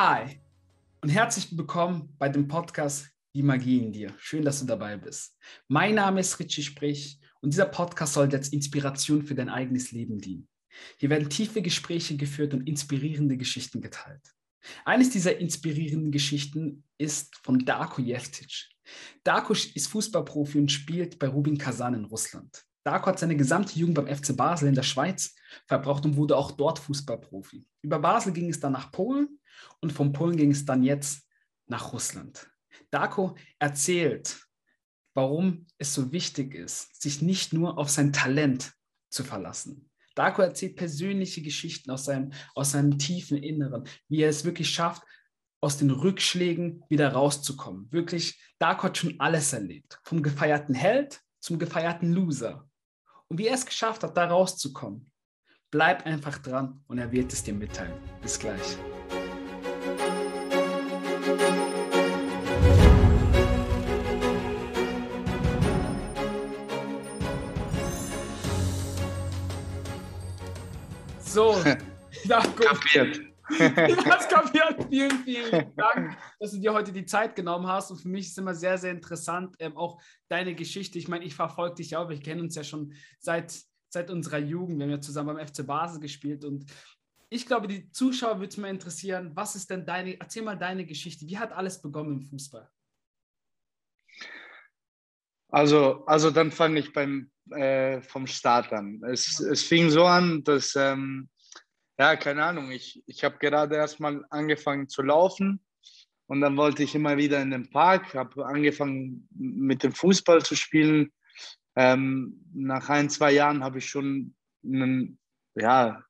Hi und herzlich willkommen bei dem Podcast Die Magie in dir. Schön, dass du dabei bist. Mein Name ist Richie Sprich und dieser Podcast soll als Inspiration für dein eigenes Leben dienen. Hier werden tiefe Gespräche geführt und inspirierende Geschichten geteilt. Eines dieser inspirierenden Geschichten ist von Darko Jeftic. Darko ist Fußballprofi und spielt bei Rubin Kazan in Russland. Darko hat seine gesamte Jugend beim FC Basel in der Schweiz verbraucht und wurde auch dort Fußballprofi. Über Basel ging es dann nach Polen und von Polen ging es dann jetzt nach Russland. Darko erzählt, warum es so wichtig ist, sich nicht nur auf sein Talent zu verlassen. Darko erzählt persönliche Geschichten aus seinem, aus seinem tiefen Inneren, wie er es wirklich schafft, aus den Rückschlägen wieder rauszukommen. Wirklich, Darko hat schon alles erlebt. Vom gefeierten Held zum gefeierten Loser. Und wie er es geschafft hat, da rauszukommen. Bleib einfach dran und er wird es dir mitteilen. Bis gleich. So, Darko. Kapiert. Hast kapiert. Vielen, vielen Dank, dass du dir heute die Zeit genommen hast. Und für mich ist immer sehr, sehr interessant, ähm, auch deine Geschichte. Ich meine, ich verfolge dich auch. Wir kennen uns ja schon seit, seit unserer Jugend. Wir haben ja zusammen beim FC Basel gespielt. Und ich glaube, die Zuschauer würde es mal interessieren, was ist denn deine, erzähl mal deine Geschichte. Wie hat alles begonnen im Fußball? Also, also dann fange ich beim, äh, vom Start an. Es, es fing so an, dass ähm, ja, keine Ahnung. Ich, ich habe gerade erst mal angefangen zu laufen und dann wollte ich immer wieder in den Park, habe angefangen mit dem Fußball zu spielen. Ähm, nach ein, zwei Jahren habe ich schon einen, ja,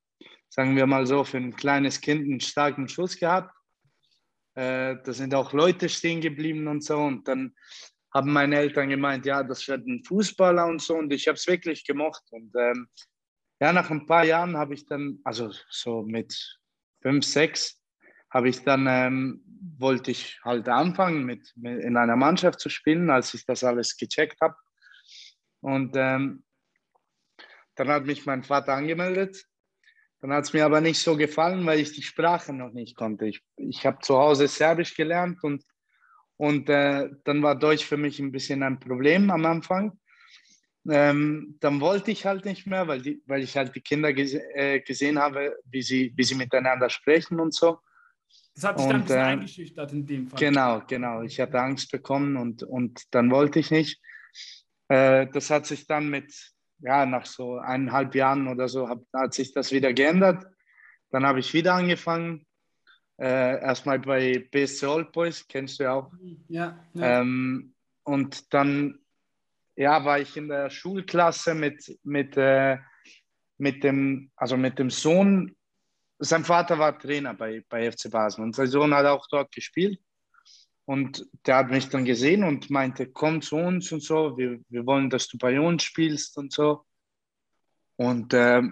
sagen wir mal so, für ein kleines Kind einen starken Schuss gehabt. Äh, da sind auch Leute stehen geblieben und so. Und dann haben meine Eltern gemeint, ja, das wird ein Fußballer und so. Und ich habe es wirklich gemocht. Und ähm, ja, nach ein paar Jahren habe ich dann, also so mit fünf, sechs, habe ich dann, ähm, wollte ich halt anfangen, mit, mit, in einer Mannschaft zu spielen, als ich das alles gecheckt habe. Und ähm, dann hat mich mein Vater angemeldet. Dann hat es mir aber nicht so gefallen, weil ich die Sprache noch nicht konnte. Ich, ich habe zu Hause Serbisch gelernt und, und äh, dann war Deutsch für mich ein bisschen ein Problem am Anfang. Ähm, dann wollte ich halt nicht mehr, weil, die, weil ich halt die Kinder gese äh, gesehen habe, wie sie, wie sie miteinander sprechen und so. Das hat dich dann ein bisschen äh, eingeschüchtert in dem Fall. Genau, genau. Ich hatte Angst bekommen und, und dann wollte ich nicht. Äh, das hat sich dann mit, ja, nach so eineinhalb Jahren oder so, hab, hat sich das wieder geändert. Dann habe ich wieder angefangen. Äh, erstmal bei BSC Old Boys, kennst du ja auch. Ja. ja. Ähm, und dann ja, war ich in der Schulklasse mit, mit, äh, mit, dem, also mit dem Sohn. Sein Vater war Trainer bei, bei FC Basel und sein Sohn hat auch dort gespielt. Und der hat mich dann gesehen und meinte, komm zu uns und so, wir, wir wollen, dass du bei uns spielst und so. Und äh,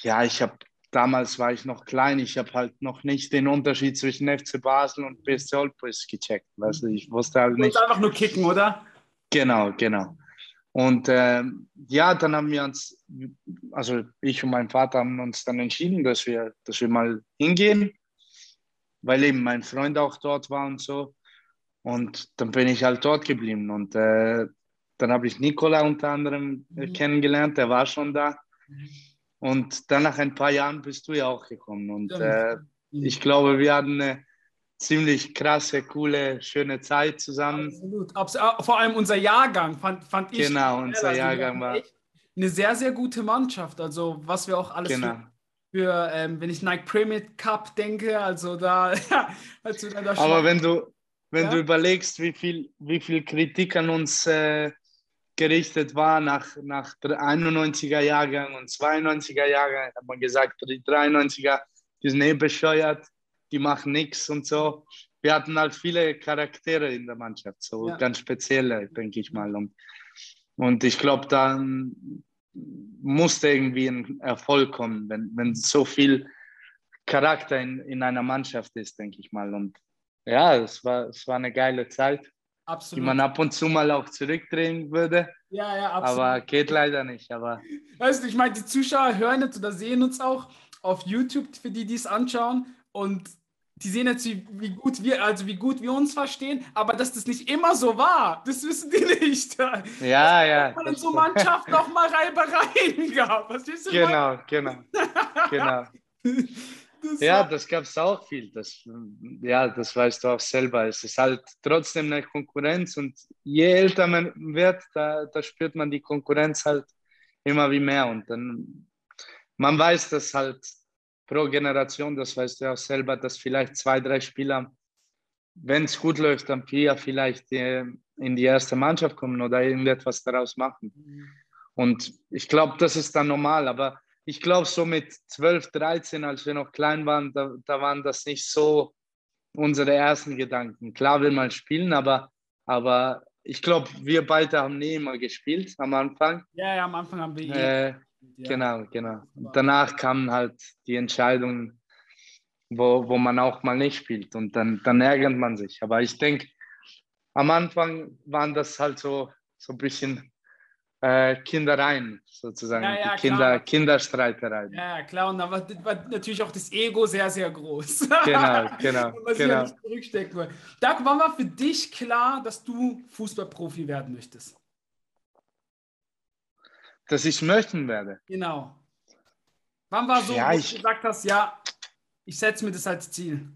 ja, ich habe, damals war ich noch klein, ich habe halt noch nicht den Unterschied zwischen FC Basel und BSC Olpris gecheckt. Weißt du, ich wusste halt nicht. Du einfach nur kicken, oder? Genau, genau. Und äh, ja, dann haben wir uns, also ich und mein Vater haben uns dann entschieden, dass wir, dass wir mal hingehen, weil eben mein Freund auch dort war und so. Und dann bin ich halt dort geblieben. Und äh, dann habe ich Nikola unter anderem mhm. kennengelernt, der war schon da. Mhm. Und dann nach ein paar Jahren bist du ja auch gekommen. Und äh, mhm. ich glaube, wir hatten eine ziemlich krasse, coole, schöne Zeit zusammen. Absolut. Absolut. Vor allem unser Jahrgang fand, fand ich. Genau, unser Jahrgang war. Eine sehr, sehr gute Mannschaft. Also, was wir auch alles genau. für, für ähm, wenn ich Nike Premier Cup denke, also da. also da Aber wenn du, wenn ja? du überlegst, wie viel, wie viel Kritik an uns äh, gerichtet war nach, nach 91er Jahrgang und 92er Jahrgang, hat man gesagt, die 93er, die sind eh bescheuert die machen nichts und so. Wir hatten halt viele Charaktere in der Mannschaft, so ja. ganz spezielle, denke ich mal. Und, und ich glaube, dann musste irgendwie ein Erfolg kommen, wenn, wenn so viel Charakter in, in einer Mannschaft ist, denke ich mal. Und ja, es war, es war eine geile Zeit, absolut. die man ab und zu mal auch zurückdrehen würde. Ja, ja, absolut. Aber geht leider nicht. Aber weißt du, ich meine, die Zuschauer hören jetzt oder sehen uns auch auf YouTube, für die, die es anschauen. Und die sehen jetzt, wie, gut wir, also wie gut wir uns verstehen, aber dass das nicht immer so war, das wissen die nicht. Ja, ja. Dass in so Mannschaft noch mal Reibereien gab. Verstehst du? Genau, genau, genau. Das ja, das gab es auch viel. Das, ja, das weißt du auch selber. Es ist halt trotzdem eine Konkurrenz und je älter man wird, da, da spürt man die Konkurrenz halt immer wie mehr. Und dann, man weiß, dass halt pro Generation, das weißt du auch selber, dass vielleicht zwei, drei Spieler, wenn es gut läuft, dann vier vielleicht äh, in die erste Mannschaft kommen oder irgendetwas daraus machen. Und ich glaube, das ist dann normal, aber ich glaube, so mit 12, 13, als wir noch klein waren, da, da waren das nicht so unsere ersten Gedanken. Klar will man spielen, aber, aber ich glaube, wir beide haben nie immer gespielt am Anfang. Ja, ja, am Anfang haben wir. Äh, ja. Genau, genau. Und danach kamen halt die Entscheidungen, wo, wo man auch mal nicht spielt und dann, dann ärgert man sich. Aber ich denke, am Anfang waren das halt so, so ein bisschen äh, Kindereien sozusagen, ja, ja, Kinder, Kinderstreitereien. Ja, klar, und da war, war, natürlich auch das Ego sehr, sehr groß. Genau, genau. was genau. Ja nicht zurückstecken war für dich klar, dass du Fußballprofi werden möchtest? Dass ich möchten werde. Genau. Wann war so, ja, wo ich, du gesagt hast, ja, ich setze mir das als Ziel?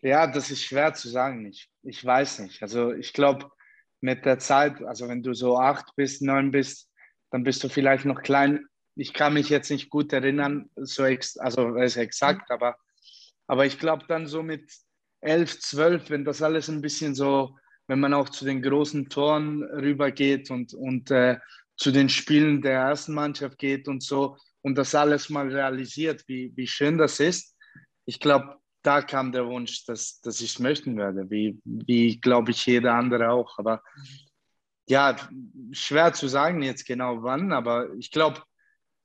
Ja, das ist schwer zu sagen. Ich, ich weiß nicht. Also ich glaube, mit der Zeit, also wenn du so acht bist, neun bist, dann bist du vielleicht noch klein. Ich kann mich jetzt nicht gut erinnern, so ex, also ist exakt, mhm. aber, aber ich glaube dann so mit elf, zwölf, wenn das alles ein bisschen so, wenn man auch zu den großen Toren rübergeht und, und äh, zu den Spielen der ersten Mannschaft geht und so und das alles mal realisiert, wie, wie schön das ist. Ich glaube, da kam der Wunsch, dass, dass ich es möchten werde, wie, wie glaube ich jeder andere auch. Aber ja, schwer zu sagen jetzt genau wann, aber ich glaube,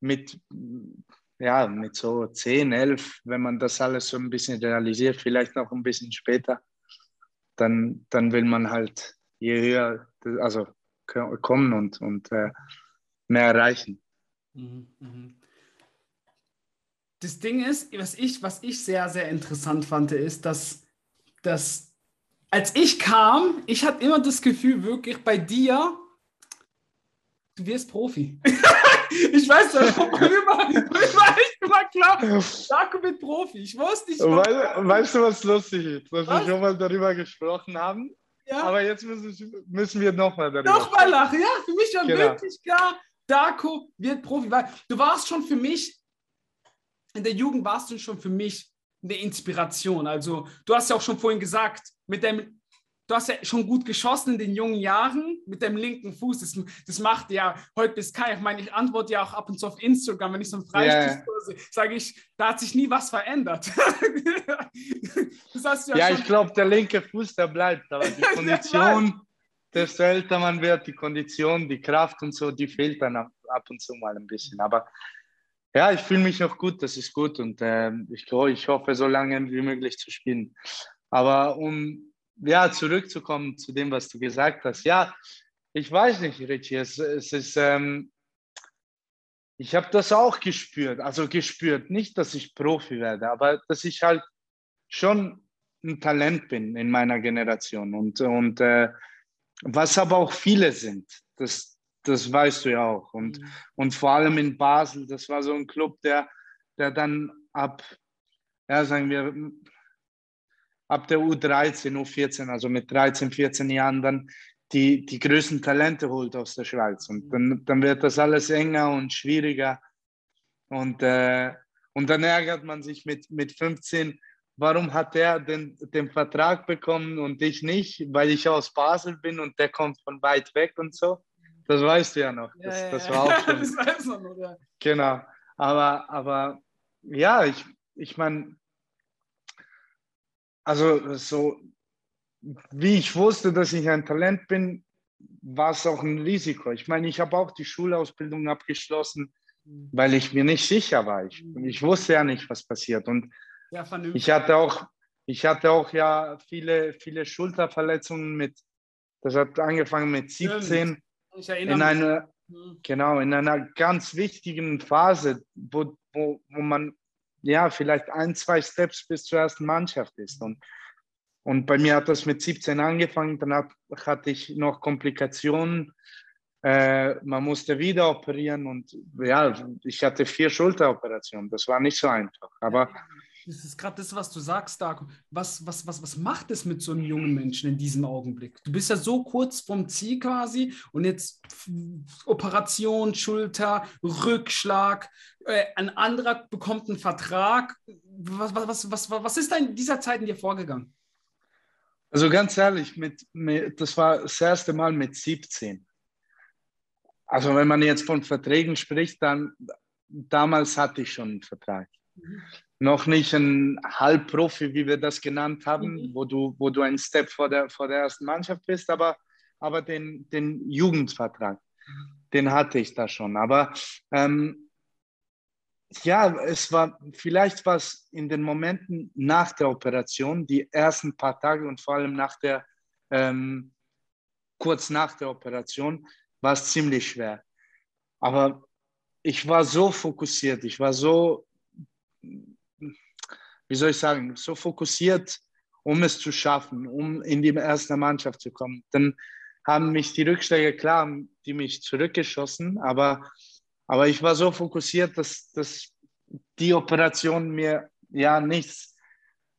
mit, ja, mit so 10, 11, wenn man das alles so ein bisschen realisiert, vielleicht noch ein bisschen später, dann, dann will man halt je höher, also kommen und, und äh, mehr erreichen. Mhm, mhm. Das Ding ist, was ich, was ich sehr, sehr interessant fand, ist, dass, dass als ich kam, ich hatte immer das Gefühl, wirklich bei dir, du wirst Profi. ich weiß, das war immer, echt immer klar, Darko wird Profi. Ich wusste nicht. Weißt, weißt du, was lustig ist? Dass was? wir schon mal darüber gesprochen haben. Ja. Aber jetzt müssen, müssen wir nochmal darüber Nochmal lachen, ja, für mich schon genau. wirklich klar, Darko wird Profi. Weil du warst schon für mich, in der Jugend warst du schon für mich eine Inspiration. Also du hast ja auch schon vorhin gesagt, mit dem du hast ja schon gut geschossen in den jungen Jahren mit dem linken Fuß. Das, das macht ja heute bis kein. Ich meine, ich antworte ja auch ab und zu auf Instagram, wenn ich so einen Freistoß yeah. sage ich, da hat sich nie was verändert. ja, ja ich glaube, der linke Fuß, der bleibt. Aber die Kondition, desto älter man wird, die Kondition, die Kraft und so, die fehlt dann ab, ab und zu mal ein bisschen. Aber ja, ich fühle mich noch gut, das ist gut und äh, ich, ich hoffe, so lange wie möglich zu spielen. Aber um ja, zurückzukommen zu dem, was du gesagt hast. Ja, ich weiß nicht, Richie, es, es ist, ähm, ich habe das auch gespürt, also gespürt, nicht, dass ich Profi werde, aber dass ich halt schon ein Talent bin in meiner Generation und, und äh, was aber auch viele sind, das, das weißt du ja auch. Und, mhm. und vor allem in Basel, das war so ein Club, der, der dann ab, ja, sagen wir, ab der U13, U14, also mit 13, 14 Jahren dann die, die größten Talente holt aus der Schweiz. Und dann, dann wird das alles enger und schwieriger. Und, äh, und dann ärgert man sich mit, mit 15, warum hat er den, den Vertrag bekommen und ich nicht, weil ich aus Basel bin und der kommt von weit weg und so. Das weißt du ja noch. Das, ja, das war auch schon. das weiß man noch, ja. Genau. Aber, aber ja, ich, ich meine, also so, wie ich wusste, dass ich ein Talent bin, war es auch ein Risiko. Ich meine, ich habe auch die Schulausbildung abgeschlossen, weil ich mir nicht sicher war. Ich, ich wusste ja nicht, was passiert. Und ja, ich hatte auch, ich hatte auch ja viele, viele Schulterverletzungen mit, das hat angefangen mit 17. in einer, mhm. genau, in einer ganz wichtigen Phase, wo, wo, wo man ja, vielleicht ein, zwei Steps bis zur ersten Mannschaft ist. Und, und bei mir hat das mit 17 angefangen, dann hat, hatte ich noch Komplikationen. Äh, man musste wieder operieren und ja, ich hatte vier Schulteroperationen. Das war nicht so einfach. Aber das ist gerade das, was du sagst, Darko. Was, was, was, was macht es mit so einem jungen Menschen in diesem Augenblick? Du bist ja so kurz vom Ziel quasi und jetzt Operation, Schulter, Rückschlag, äh, ein anderer bekommt einen Vertrag. Was, was, was, was, was ist da in dieser Zeit in dir vorgegangen? Also ganz ehrlich, mit, mit, das war das erste Mal mit 17. Also wenn man jetzt von Verträgen spricht, dann damals hatte ich schon einen Vertrag. Mhm noch nicht ein Halbprofi, wie wir das genannt haben, mhm. wo, du, wo du ein Step vor der, vor der ersten Mannschaft bist, aber, aber den, den Jugendvertrag, den hatte ich da schon. Aber ähm, ja, es war vielleicht was in den Momenten nach der Operation, die ersten paar Tage und vor allem nach der, ähm, kurz nach der Operation, war es ziemlich schwer. Aber ich war so fokussiert, ich war so wie soll ich sagen, so fokussiert, um es zu schaffen, um in die erste Mannschaft zu kommen. Dann haben mich die Rückschläge, klar, die mich zurückgeschossen, aber, aber ich war so fokussiert, dass, dass die Operation mir ja nichts,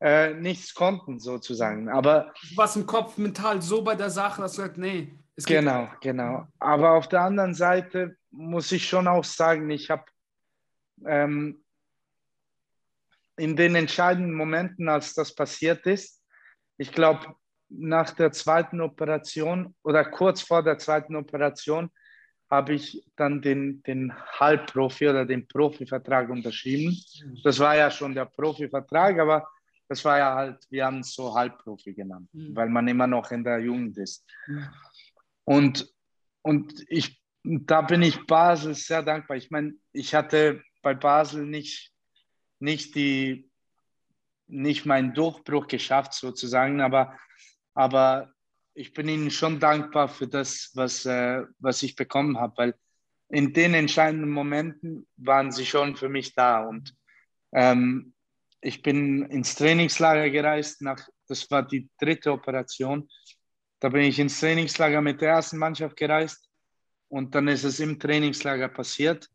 äh, nichts konnten, sozusagen. Aber du warst im Kopf mental so bei der Sache, dass du sagst, nee. genau, genau. Aber auf der anderen Seite muss ich schon auch sagen, ich habe ähm, in den entscheidenden Momenten, als das passiert ist, ich glaube, nach der zweiten Operation oder kurz vor der zweiten Operation habe ich dann den, den Halbprofi oder den Profivertrag unterschrieben. Das war ja schon der Profivertrag, aber das war ja halt, wir haben es so Halbprofi genannt, mhm. weil man immer noch in der Jugend ist. Mhm. Und, und ich, da bin ich Basel sehr dankbar. Ich meine, ich hatte bei Basel nicht nicht die, nicht meinen Durchbruch geschafft sozusagen, aber, aber ich bin ihnen schon dankbar für das, was, äh, was ich bekommen habe, weil in den entscheidenden Momenten waren sie schon für mich da und ähm, ich bin ins Trainingslager gereist, nach, das war die dritte Operation. Da bin ich ins Trainingslager mit der ersten Mannschaft gereist und dann ist es im Trainingslager passiert.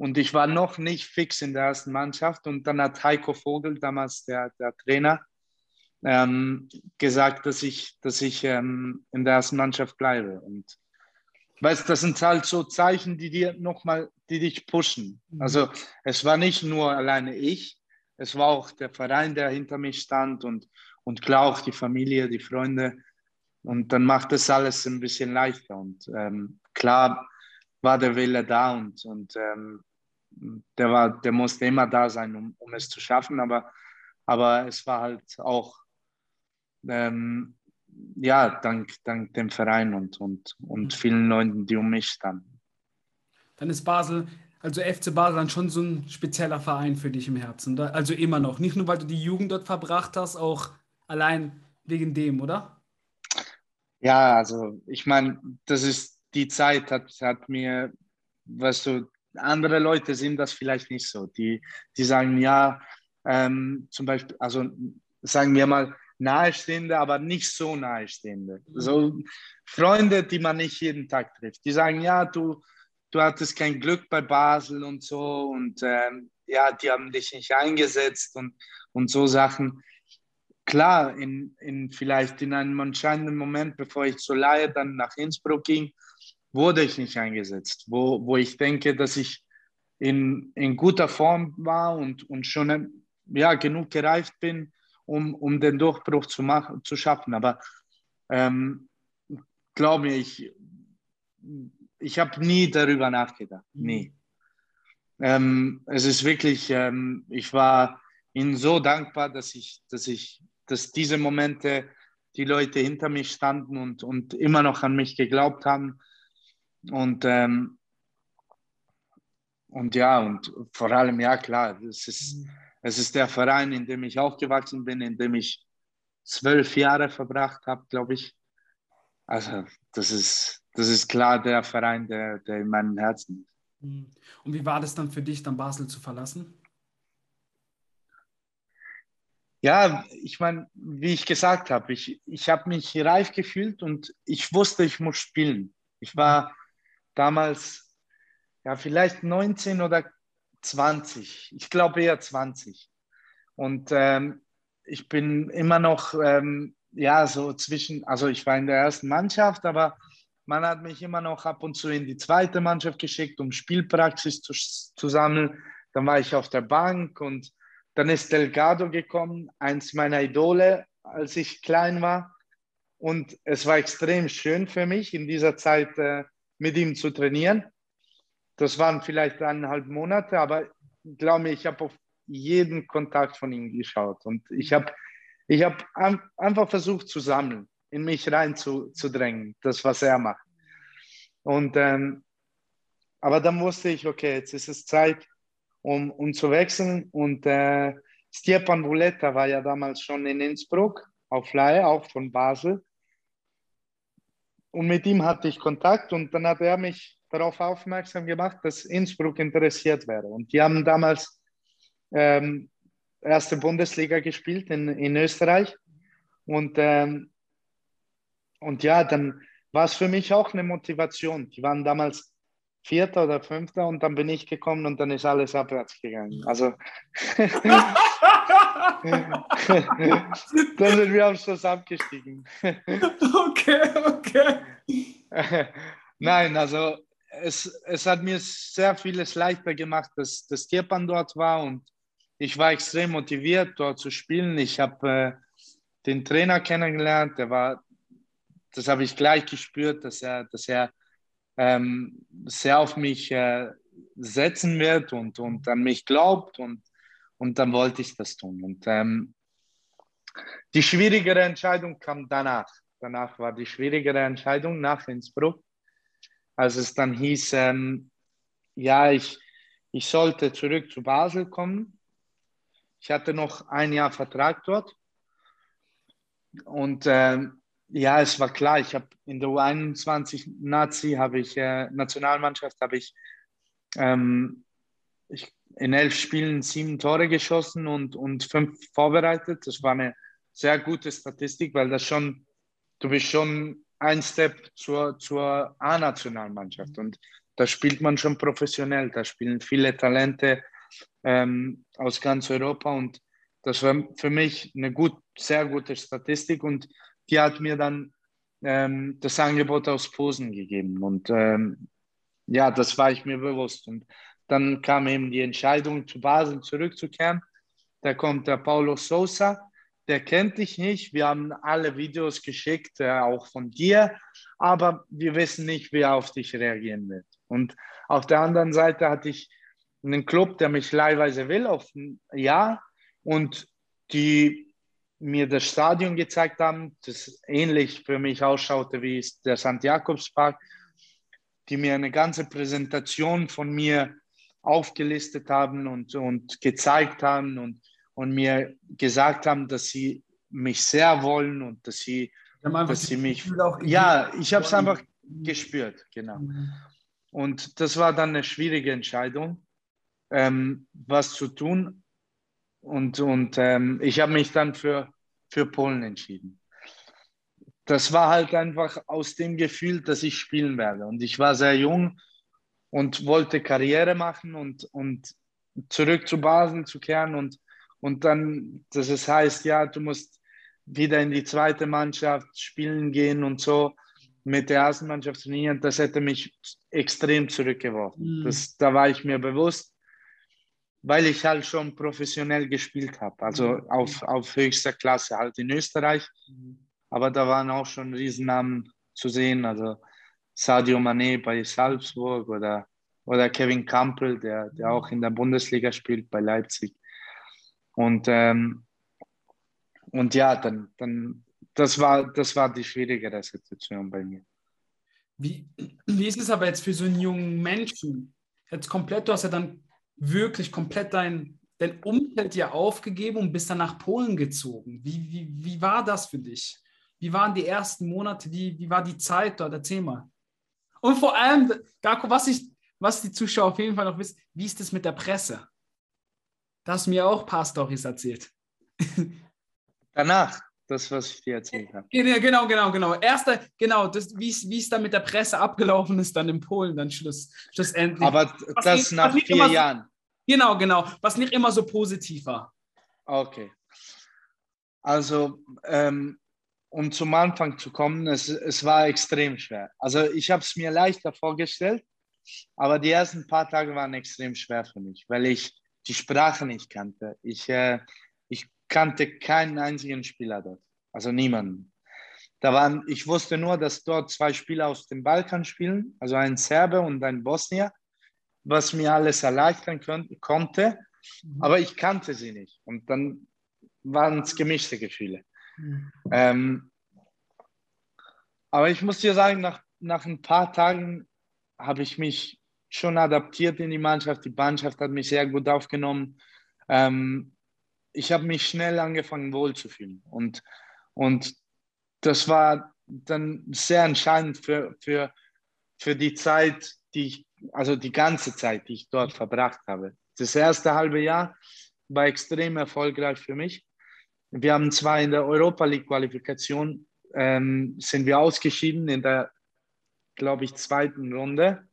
Und ich war noch nicht fix in der ersten Mannschaft. Und dann hat Heiko Vogel, damals der, der Trainer, ähm, gesagt, dass ich, dass ich ähm, in der ersten Mannschaft bleibe. Und weißt, das sind halt so Zeichen, die dir nochmal, die dich pushen. Mhm. Also es war nicht nur alleine ich, es war auch der Verein, der hinter mir stand und, und klar auch die Familie, die Freunde. Und dann macht das alles ein bisschen leichter. Und ähm, klar war der Wille da und, und ähm, der, war, der musste immer da sein, um, um es zu schaffen, aber, aber es war halt auch, ähm, ja, dank, dank dem Verein und, und, und vielen Leuten, die um mich standen. Dann ist Basel, also FC Basel dann schon so ein spezieller Verein für dich im Herzen, also immer noch. Nicht nur, weil du die Jugend dort verbracht hast, auch allein wegen dem, oder? Ja, also ich meine, das ist die Zeit, hat, hat mir, weißt du, andere Leute sehen das vielleicht nicht so. Die, die sagen, ja, ähm, zum Beispiel, also sagen wir mal, nahestehende, aber nicht so nahestehende. So Freunde, die man nicht jeden Tag trifft. Die sagen, ja, du, du hattest kein Glück bei Basel und so und ähm, ja, die haben dich nicht eingesetzt und, und so Sachen. Klar, in, in vielleicht in einem entscheidenden Moment, bevor ich zur Leihe dann nach Innsbruck ging, wurde ich nicht eingesetzt, wo, wo ich denke, dass ich in, in guter Form war und, und schon ja, genug gereift bin, um, um den Durchbruch zu, machen, zu schaffen. Aber ähm, glaube mir, ich, ich habe nie darüber nachgedacht, mhm. nie. Ähm, es ist wirklich, ähm, ich war ihnen so dankbar, dass ich, dass ich, dass diese Momente die Leute hinter mir standen und, und immer noch an mich geglaubt haben und, ähm, und ja, und vor allem, ja klar, es ist, mhm. es ist der Verein, in dem ich aufgewachsen bin, in dem ich zwölf Jahre verbracht habe, glaube ich. Also das ist, das ist klar der Verein, der, der in meinem Herzen ist. Mhm. Und wie war das dann für dich, dann Basel zu verlassen? Ja, ich meine, wie ich gesagt habe, ich, ich habe mich reif gefühlt und ich wusste, ich muss spielen. Ich war damals ja vielleicht 19 oder 20. Ich glaube eher 20. Und ähm, ich bin immer noch, ähm, ja, so zwischen, also ich war in der ersten Mannschaft, aber man hat mich immer noch ab und zu in die zweite Mannschaft geschickt, um Spielpraxis zu, zu sammeln. Dann war ich auf der Bank und dann ist Delgado gekommen, eins meiner Idole, als ich klein war. Und es war extrem schön für mich, in dieser Zeit äh, mit ihm zu trainieren. Das waren vielleicht eineinhalb Monate, aber glaube mir, ich habe auf jeden Kontakt von ihm geschaut. Und ich habe ich hab einfach versucht zu sammeln, in mich rein zu, das, was er macht. Und, ähm, aber dann wusste ich, okay, jetzt ist es Zeit, um, um zu wechseln. Und äh, Stepan Vuleta war ja damals schon in Innsbruck auf Laie, auch von Basel. Und mit ihm hatte ich Kontakt und dann hat er mich darauf aufmerksam gemacht, dass Innsbruck interessiert wäre. Und die haben damals ähm, erste Bundesliga gespielt in, in Österreich. Und, ähm, und ja, dann war es für mich auch eine Motivation. Die waren damals Vierter oder Fünfter und dann bin ich gekommen und dann ist alles abwärts gegangen. Also dann sind wir am Schluss abgestiegen. okay, okay. Nein, also es, es hat mir sehr vieles leichter gemacht, dass, dass Tierpan dort war und ich war extrem motiviert, dort zu spielen. Ich habe äh, den Trainer kennengelernt, der war, das habe ich gleich gespürt, dass er, dass er ähm, sehr auf mich äh, setzen wird und, und an mich glaubt und, und dann wollte ich das tun. Und ähm, die schwierigere Entscheidung kam danach. Danach war die schwierigere Entscheidung nach Innsbruck, als es dann hieß, ähm, ja, ich, ich sollte zurück zu Basel kommen. Ich hatte noch ein Jahr Vertrag dort. Und ähm, ja, es war klar, ich habe in der U21 Nazi, habe ich, äh, Nationalmannschaft, habe ich, ähm, ich in elf Spielen sieben Tore geschossen und, und fünf vorbereitet. Das war eine sehr gute Statistik, weil das schon, du bist schon ein Step zur, zur A-Nationalmannschaft und da spielt man schon professionell, da spielen viele Talente ähm, aus ganz Europa und das war für mich eine gut, sehr gute Statistik und die hat mir dann ähm, das Angebot aus Posen gegeben. Und ähm, ja, das war ich mir bewusst. Und dann kam eben die Entscheidung, zu Basel zurückzukehren. Da kommt der Paulo Sosa, der kennt dich nicht. Wir haben alle Videos geschickt, äh, auch von dir, aber wir wissen nicht, wer auf dich reagieren wird. Und auf der anderen Seite hatte ich einen Club, der mich leihweise will, auf ein Jahr. Und die mir das Stadion gezeigt haben, das ähnlich für mich ausschaute wie der St. Jakobspark, die mir eine ganze Präsentation von mir aufgelistet haben und, und gezeigt haben und, und mir gesagt haben, dass sie mich sehr wollen und dass sie, dass sie mich. Ja, ich habe es einfach gespürt, genau. Mhm. Und das war dann eine schwierige Entscheidung, ähm, was zu tun. Und, und ähm, ich habe mich dann für, für Polen entschieden. Das war halt einfach aus dem Gefühl, dass ich spielen werde. Und ich war sehr jung und wollte Karriere machen und, und zurück zu Basel zu kehren und, und dann, dass es heißt, ja, du musst wieder in die zweite Mannschaft spielen gehen und so mit der ersten Mannschaft trainieren, das hätte mich extrem zurückgeworfen. Mhm. Das, da war ich mir bewusst, weil ich halt schon professionell gespielt habe, also mhm. auf, auf höchster Klasse halt in Österreich. Mhm. Aber da waren auch schon Riesennamen zu sehen, also Sadio Mané bei Salzburg oder, oder Kevin Campbell, der, der auch in der Bundesliga spielt bei Leipzig. Und, ähm, und ja, dann, dann das, war, das war die schwierigere Situation bei mir. Wie, wie ist es aber jetzt für so einen jungen Menschen? Jetzt komplett, du hast ja dann wirklich komplett dein, dein Umfeld ja aufgegeben und bist dann nach Polen gezogen. Wie, wie, wie war das für dich? Wie waren die ersten Monate? Wie, wie war die Zeit dort? Erzähl mal. Und vor allem, Darko, was, ich, was die Zuschauer auf jeden Fall noch wissen, wie ist es mit der Presse? Da hast du mir auch ein paar Storys erzählt. Danach, das, was ich dir erzählt habe. Genau, genau, genau. Erster, genau, das, wie es dann mit der Presse abgelaufen ist, dann in Polen, dann Schluss, schlussendlich. Aber Was das nicht- nach vier immer so- Jahren. Genau, genau. Was nicht immer so positiv war. Okay. Also, ähm, um zum Anfang zu kommen, es, es war extrem schwer. Also, ich habe es mir leichter vorgestellt, aber die ersten paar Tage waren extrem schwer für mich, weil ich die Sprache nicht kannte. Ich, äh, ich kannte keinen einzigen Spieler dort, also niemanden. Da waren, ich wusste nur, dass dort zwei Spieler aus dem Balkan spielen, also ein Serbe und ein Bosnier, was mir alles erleichtern konnte, konnte aber ich kannte sie nicht. Und dann waren es gemischte Gefühle. Ähm, aber ich muss dir sagen, nach, nach ein paar Tagen habe ich mich schon adaptiert in die Mannschaft. Die Mannschaft hat mich sehr gut aufgenommen. Ähm, ich habe mich schnell angefangen wohlzufühlen. Und, und das war dann sehr entscheidend für, für, für die Zeit, die ich, also die ganze Zeit, die ich dort verbracht habe. Das erste halbe Jahr war extrem erfolgreich für mich. Wir haben zwar in der Europa League Qualifikation ähm, sind wir ausgeschieden in der, glaube ich, zweiten Runde.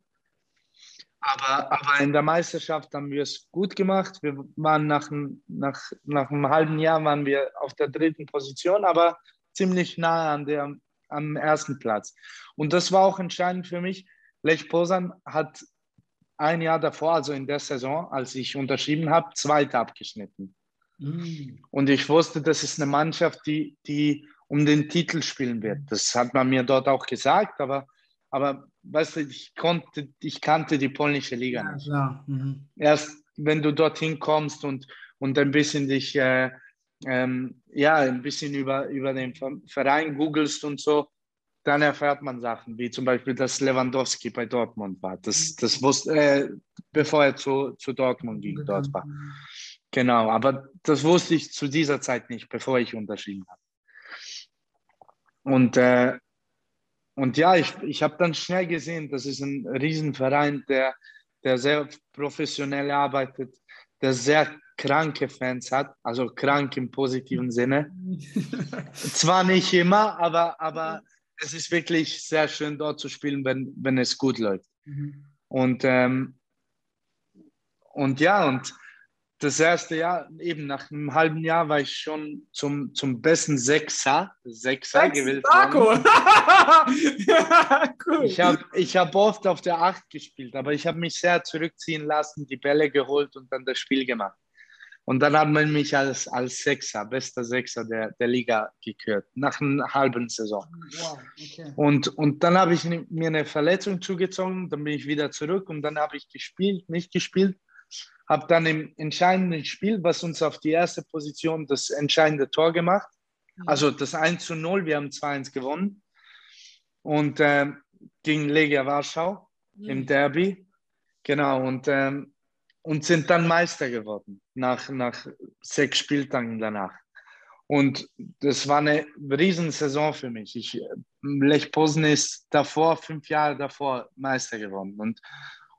Aber, aber in der Meisterschaft haben wir es gut gemacht. Wir waren nach, einem- nach, nach einem halben Jahr waren wir auf der dritten Position, aber ziemlich nah an der, am ersten Platz. Und das war auch entscheidend für mich. Lech Posan hat ein Jahr davor, also in der Saison, als ich unterschrieben habe, zweite abgeschnitten. Mhm. Und ich wusste, das ist eine Mannschaft, die, die um den Titel spielen wird. Das hat man mir dort auch gesagt, aber, aber weißt du, ich, konnte, ich kannte die polnische Liga Ja, nicht. Mhm. Erst wenn du dorthin kommst und, und ein bisschen dich, äh, ähm, ja, ein bisschen über, über den Ver- Verein googelst und so, dann erfährt man Sachen, wie zum Beispiel, dass Lewandowski bei Dortmund war. Das, das wusste, äh, bevor er zu, zu Dortmund ging, dort war. Genau, aber das wusste ich zu dieser Zeit nicht, bevor ich unterschrieben habe. Und, äh, und ja, ich, ich habe dann schnell gesehen, das ist ein Riesenverein, der, der sehr professionell arbeitet, der sehr kranke Fans hat, also krank im positiven Sinne. Zwar nicht immer, aber, aber es ist wirklich sehr schön dort zu spielen, wenn, wenn es gut läuft. Mhm. Und, ähm, und ja, und das erste Jahr, eben nach einem halben Jahr, war ich schon zum, zum besten Sechser, Sechser gewählt worden. Ja, cool. Ich habe ich hab oft auf der Acht gespielt, aber ich habe mich sehr zurückziehen lassen, die Bälle geholt und dann das Spiel gemacht. Und dann hat man mich als, als Sechser, bester Sechser der, der Liga gekürt, nach einer halben Saison. Wow, okay. Und, und dann habe ich mir eine Verletzung zugezogen, dann bin ich wieder zurück und dann habe ich gespielt, nicht gespielt, habe dann im entscheidenden Spiel, was uns auf die erste Position das entscheidende Tor gemacht, also das 1 zu 0, wir haben 2-1 gewonnen und ähm, gegen Legia Warschau im Derby, genau, und, ähm, und sind dann Meister geworden nach, nach sechs Spieltagen danach. Und das war eine Riesensaison für mich. Ich, Lech Posen ist davor, fünf Jahre davor, Meister geworden. Und,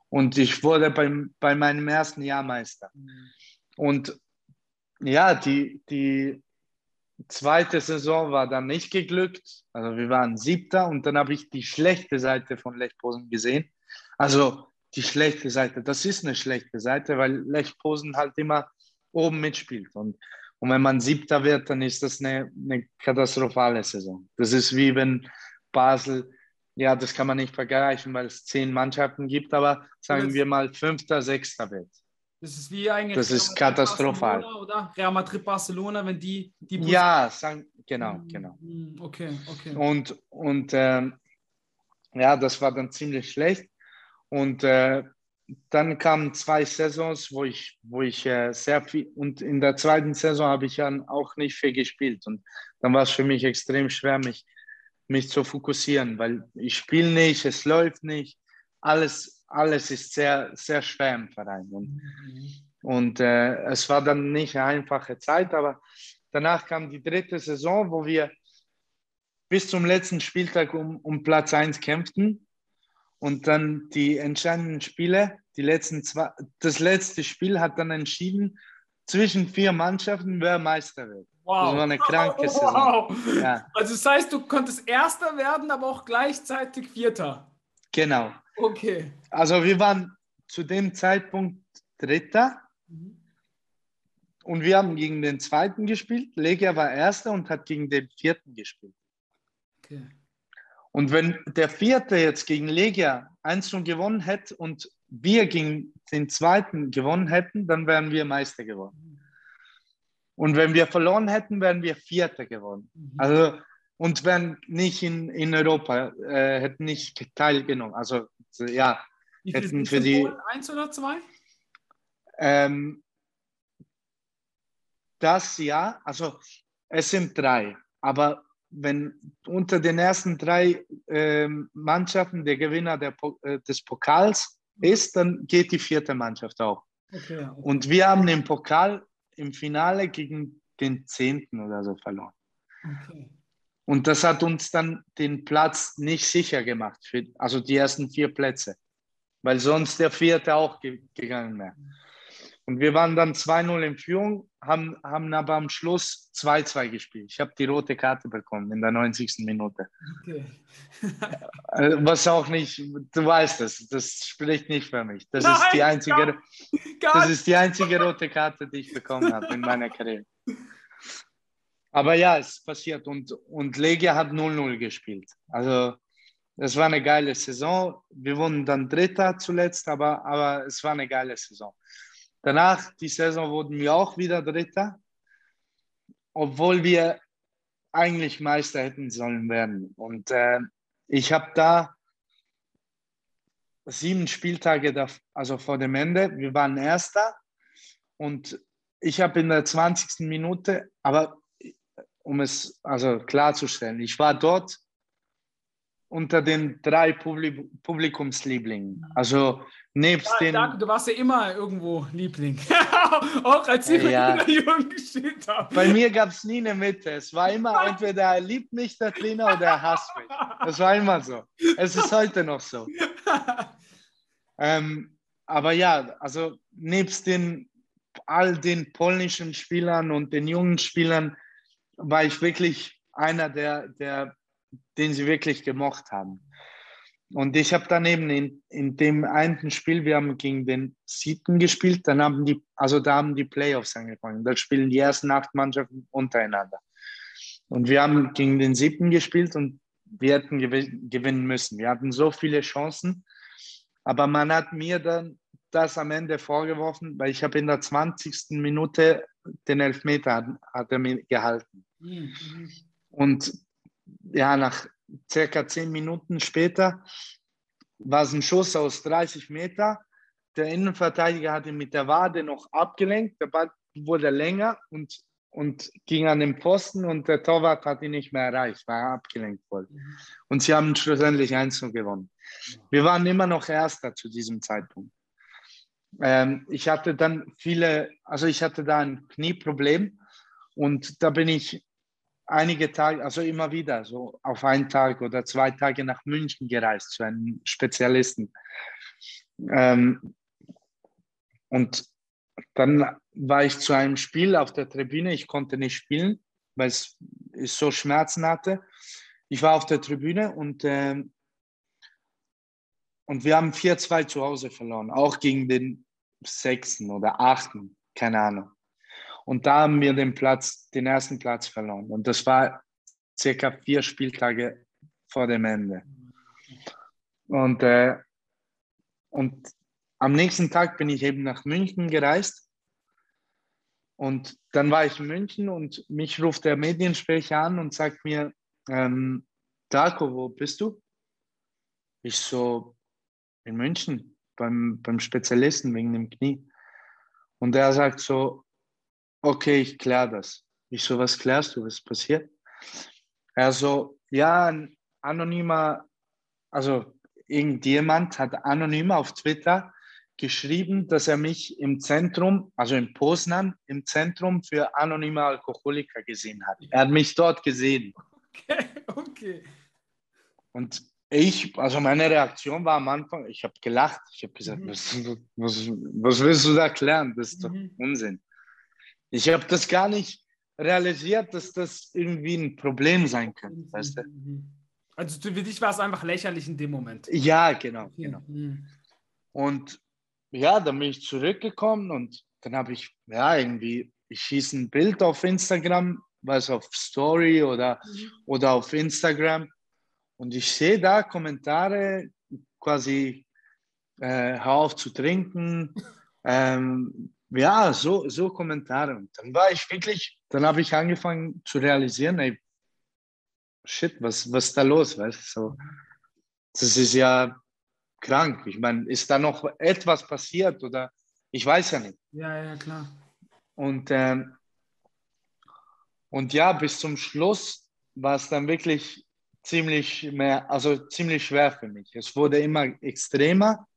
und ich wurde beim, bei meinem ersten Jahr Meister. Und ja, die, die zweite Saison war dann nicht geglückt. Also wir waren siebter und dann habe ich die schlechte Seite von Lech Posen gesehen. Also die schlechte Seite, das ist eine schlechte Seite, weil Lech Posen halt immer oben mitspielt. Und, und wenn man siebter wird, dann ist das eine, eine katastrophale Saison. Das ist wie wenn Basel, ja, das kann man nicht vergleichen, weil es zehn Mannschaften gibt, aber sagen wir mal fünfter, sechster wird. Das ist wie eigentlich. Das ist katastrophal. Barcelona, Oder Real Madrid, Barcelona, wenn die. die Ja, sagen, genau, genau. Mhm, Okay, okay. Und, und ähm, ja, das war dann ziemlich schlecht. Und äh, dann kamen zwei Saisons, wo ich, wo ich äh, sehr viel, und in der zweiten Saison habe ich dann auch nicht viel gespielt. Und dann war es für mich extrem schwer, mich, mich zu fokussieren, weil ich spiele nicht, es läuft nicht. Alles, alles ist sehr, sehr schwer im Verein. Und, und äh, es war dann nicht eine einfache Zeit, aber danach kam die dritte Saison, wo wir bis zum letzten Spieltag um, um Platz 1 kämpften. Und dann die entscheidenden Spiele, die letzten zwei, das letzte Spiel hat dann entschieden zwischen vier Mannschaften, wer Meister wird. Wow. Das war eine kranke wow. Saison. Ja. Also das heißt, du konntest Erster werden, aber auch gleichzeitig Vierter. Genau. Okay. Also wir waren zu dem Zeitpunkt Dritter. Mhm. Und wir haben gegen den Zweiten gespielt. Legia war Erster und hat gegen den Vierten gespielt. Okay. Und wenn der Vierte jetzt gegen Legia 1 gewonnen hätte und wir gegen den Zweiten gewonnen hätten, dann wären wir Meister geworden. Und wenn wir verloren hätten, wären wir Vierter geworden. Mhm. Also, und wären nicht in, in Europa, äh, hätten nicht teilgenommen. Also, ja, hätten für die. Eins oder zwei? Ähm, das ja, also es sind drei, aber wenn unter den ersten drei äh, Mannschaften der Gewinner der, äh, des Pokals ist, dann geht die vierte Mannschaft auch. Okay, okay. Und wir haben den Pokal im Finale gegen den Zehnten oder so verloren. Okay. Und das hat uns dann den Platz nicht sicher gemacht, für, also die ersten vier Plätze, weil sonst der vierte auch ge gegangen wäre. Und wir waren dann 2-0 in Führung, haben, haben aber am Schluss 2-2 gespielt. Ich habe die rote Karte bekommen in der 90. Minute. Okay. Äh, was auch nicht, du weißt es, das spricht nicht für mich. Das, Nein, ist, die einzige, das ist die einzige rote Karte, die ich bekommen habe in meiner Karriere. Aber ja, es passiert. Und, und Legia hat 0-0 gespielt. Also, es war eine geile Saison. Wir wurden dann Dritter zuletzt, aber, aber es war eine geile Saison. Danach, die Saison, wurden wir auch wieder Dritter, obwohl wir eigentlich Meister hätten sollen werden. Und äh, ich habe da sieben Spieltage, da, also vor dem Ende, wir waren Erster und ich habe in der 20. Minute, aber um es also klarzustellen, ich war dort unter den drei Publikumslieblingen. Also nebst ja, den. Danke, du warst ja immer irgendwo Liebling. Auch als ich ja. mit Jungen gespielt habe. Bei mir gab es nie eine Mitte. Es war immer entweder er liebt mich, der Trainer, oder er hasst mich. Das war immer so. Es ist heute noch so. ähm, aber ja, also nebst den all den polnischen Spielern und den jungen Spielern war ich wirklich einer der, der den sie wirklich gemocht haben. Und ich habe daneben in, in dem einen Spiel, wir haben gegen den Siebten gespielt, dann haben die, also da haben die Playoffs angefangen. Da spielen die ersten acht Mannschaften untereinander. Und wir haben gegen den Siebten gespielt und wir hätten gewinnen müssen. Wir hatten so viele Chancen, aber man hat mir dann das am Ende vorgeworfen, weil ich habe in der 20. Minute den Elfmeter hat, hat er mir gehalten. Mhm. Und ja, nach circa zehn Minuten später war es ein Schuss aus 30 Meter. Der Innenverteidiger hat ihn mit der Wade noch abgelenkt. Der Ball wurde länger und, und ging an den Pfosten und der Torwart hat ihn nicht mehr erreicht, weil er abgelenkt wurde. Mhm. Und sie haben schlussendlich 1 gewonnen. Wir waren immer noch Erster zu diesem Zeitpunkt. Ähm, ich hatte dann viele, also ich hatte da ein Knieproblem und da bin ich einige Tage, also immer wieder, so auf einen Tag oder zwei Tage nach München gereist zu einem Spezialisten. Ähm, und dann war ich zu einem Spiel auf der Tribüne. Ich konnte nicht spielen, weil es so Schmerzen hatte. Ich war auf der Tribüne und, äh, und wir haben 4-2 zu Hause verloren, auch gegen den sechsten oder achten, keine Ahnung. Und da haben wir den Platz, den ersten Platz verloren. Und das war circa vier Spieltage vor dem Ende. Und, äh, und am nächsten Tag bin ich eben nach München gereist. Und dann war ich in München und mich ruft der Mediensprecher an und sagt mir, ähm, Darko, wo bist du? Ich so, in München, beim, beim Spezialisten wegen dem Knie. Und er sagt so, okay, ich kläre das. Ich so, was klärst du, was ist passiert? Er so, ja, ein anonymer, also irgendjemand hat anonym auf Twitter geschrieben, dass er mich im Zentrum, also in Poznan, im Zentrum für anonyme Alkoholiker gesehen hat. Er hat mich dort gesehen. Okay, okay. Und ich, also meine Reaktion war am Anfang, ich habe gelacht. Ich habe gesagt, mhm. was, was, was, willst du da klären? Das ist doch mhm. Unsinn. Ich habe das gar nicht, realisiert, dass das irgendwie ein Problem sein könnte, weißt du? Mhm. Also für dich war es einfach lächerlich in dem Moment. Ja, genau, genau. Mhm. Und ja, dann bin ich zurückgekommen und dann habe ich, ja, irgendwie, ich schieße ein Bild auf Instagram, was auf Story oder, oder auf Instagram und ich sehe da Kommentare quasi, äh, hör auf zu trinken, ähm, ja, so, so Kommentare. Und dann war ich wirklich, dann habe ich angefangen zu realisieren, ey, shit, was, was ist da los, weißt du? So, das ist ja krank. Ich meine, ist da noch etwas passiert oder ich weiß ja nicht. Ja, ja, klar. Und, ähm, und ja, bis zum Schluss war es dann wirklich ziemlich mehr, also ziemlich schwer für mich. Es wurde immer extremer.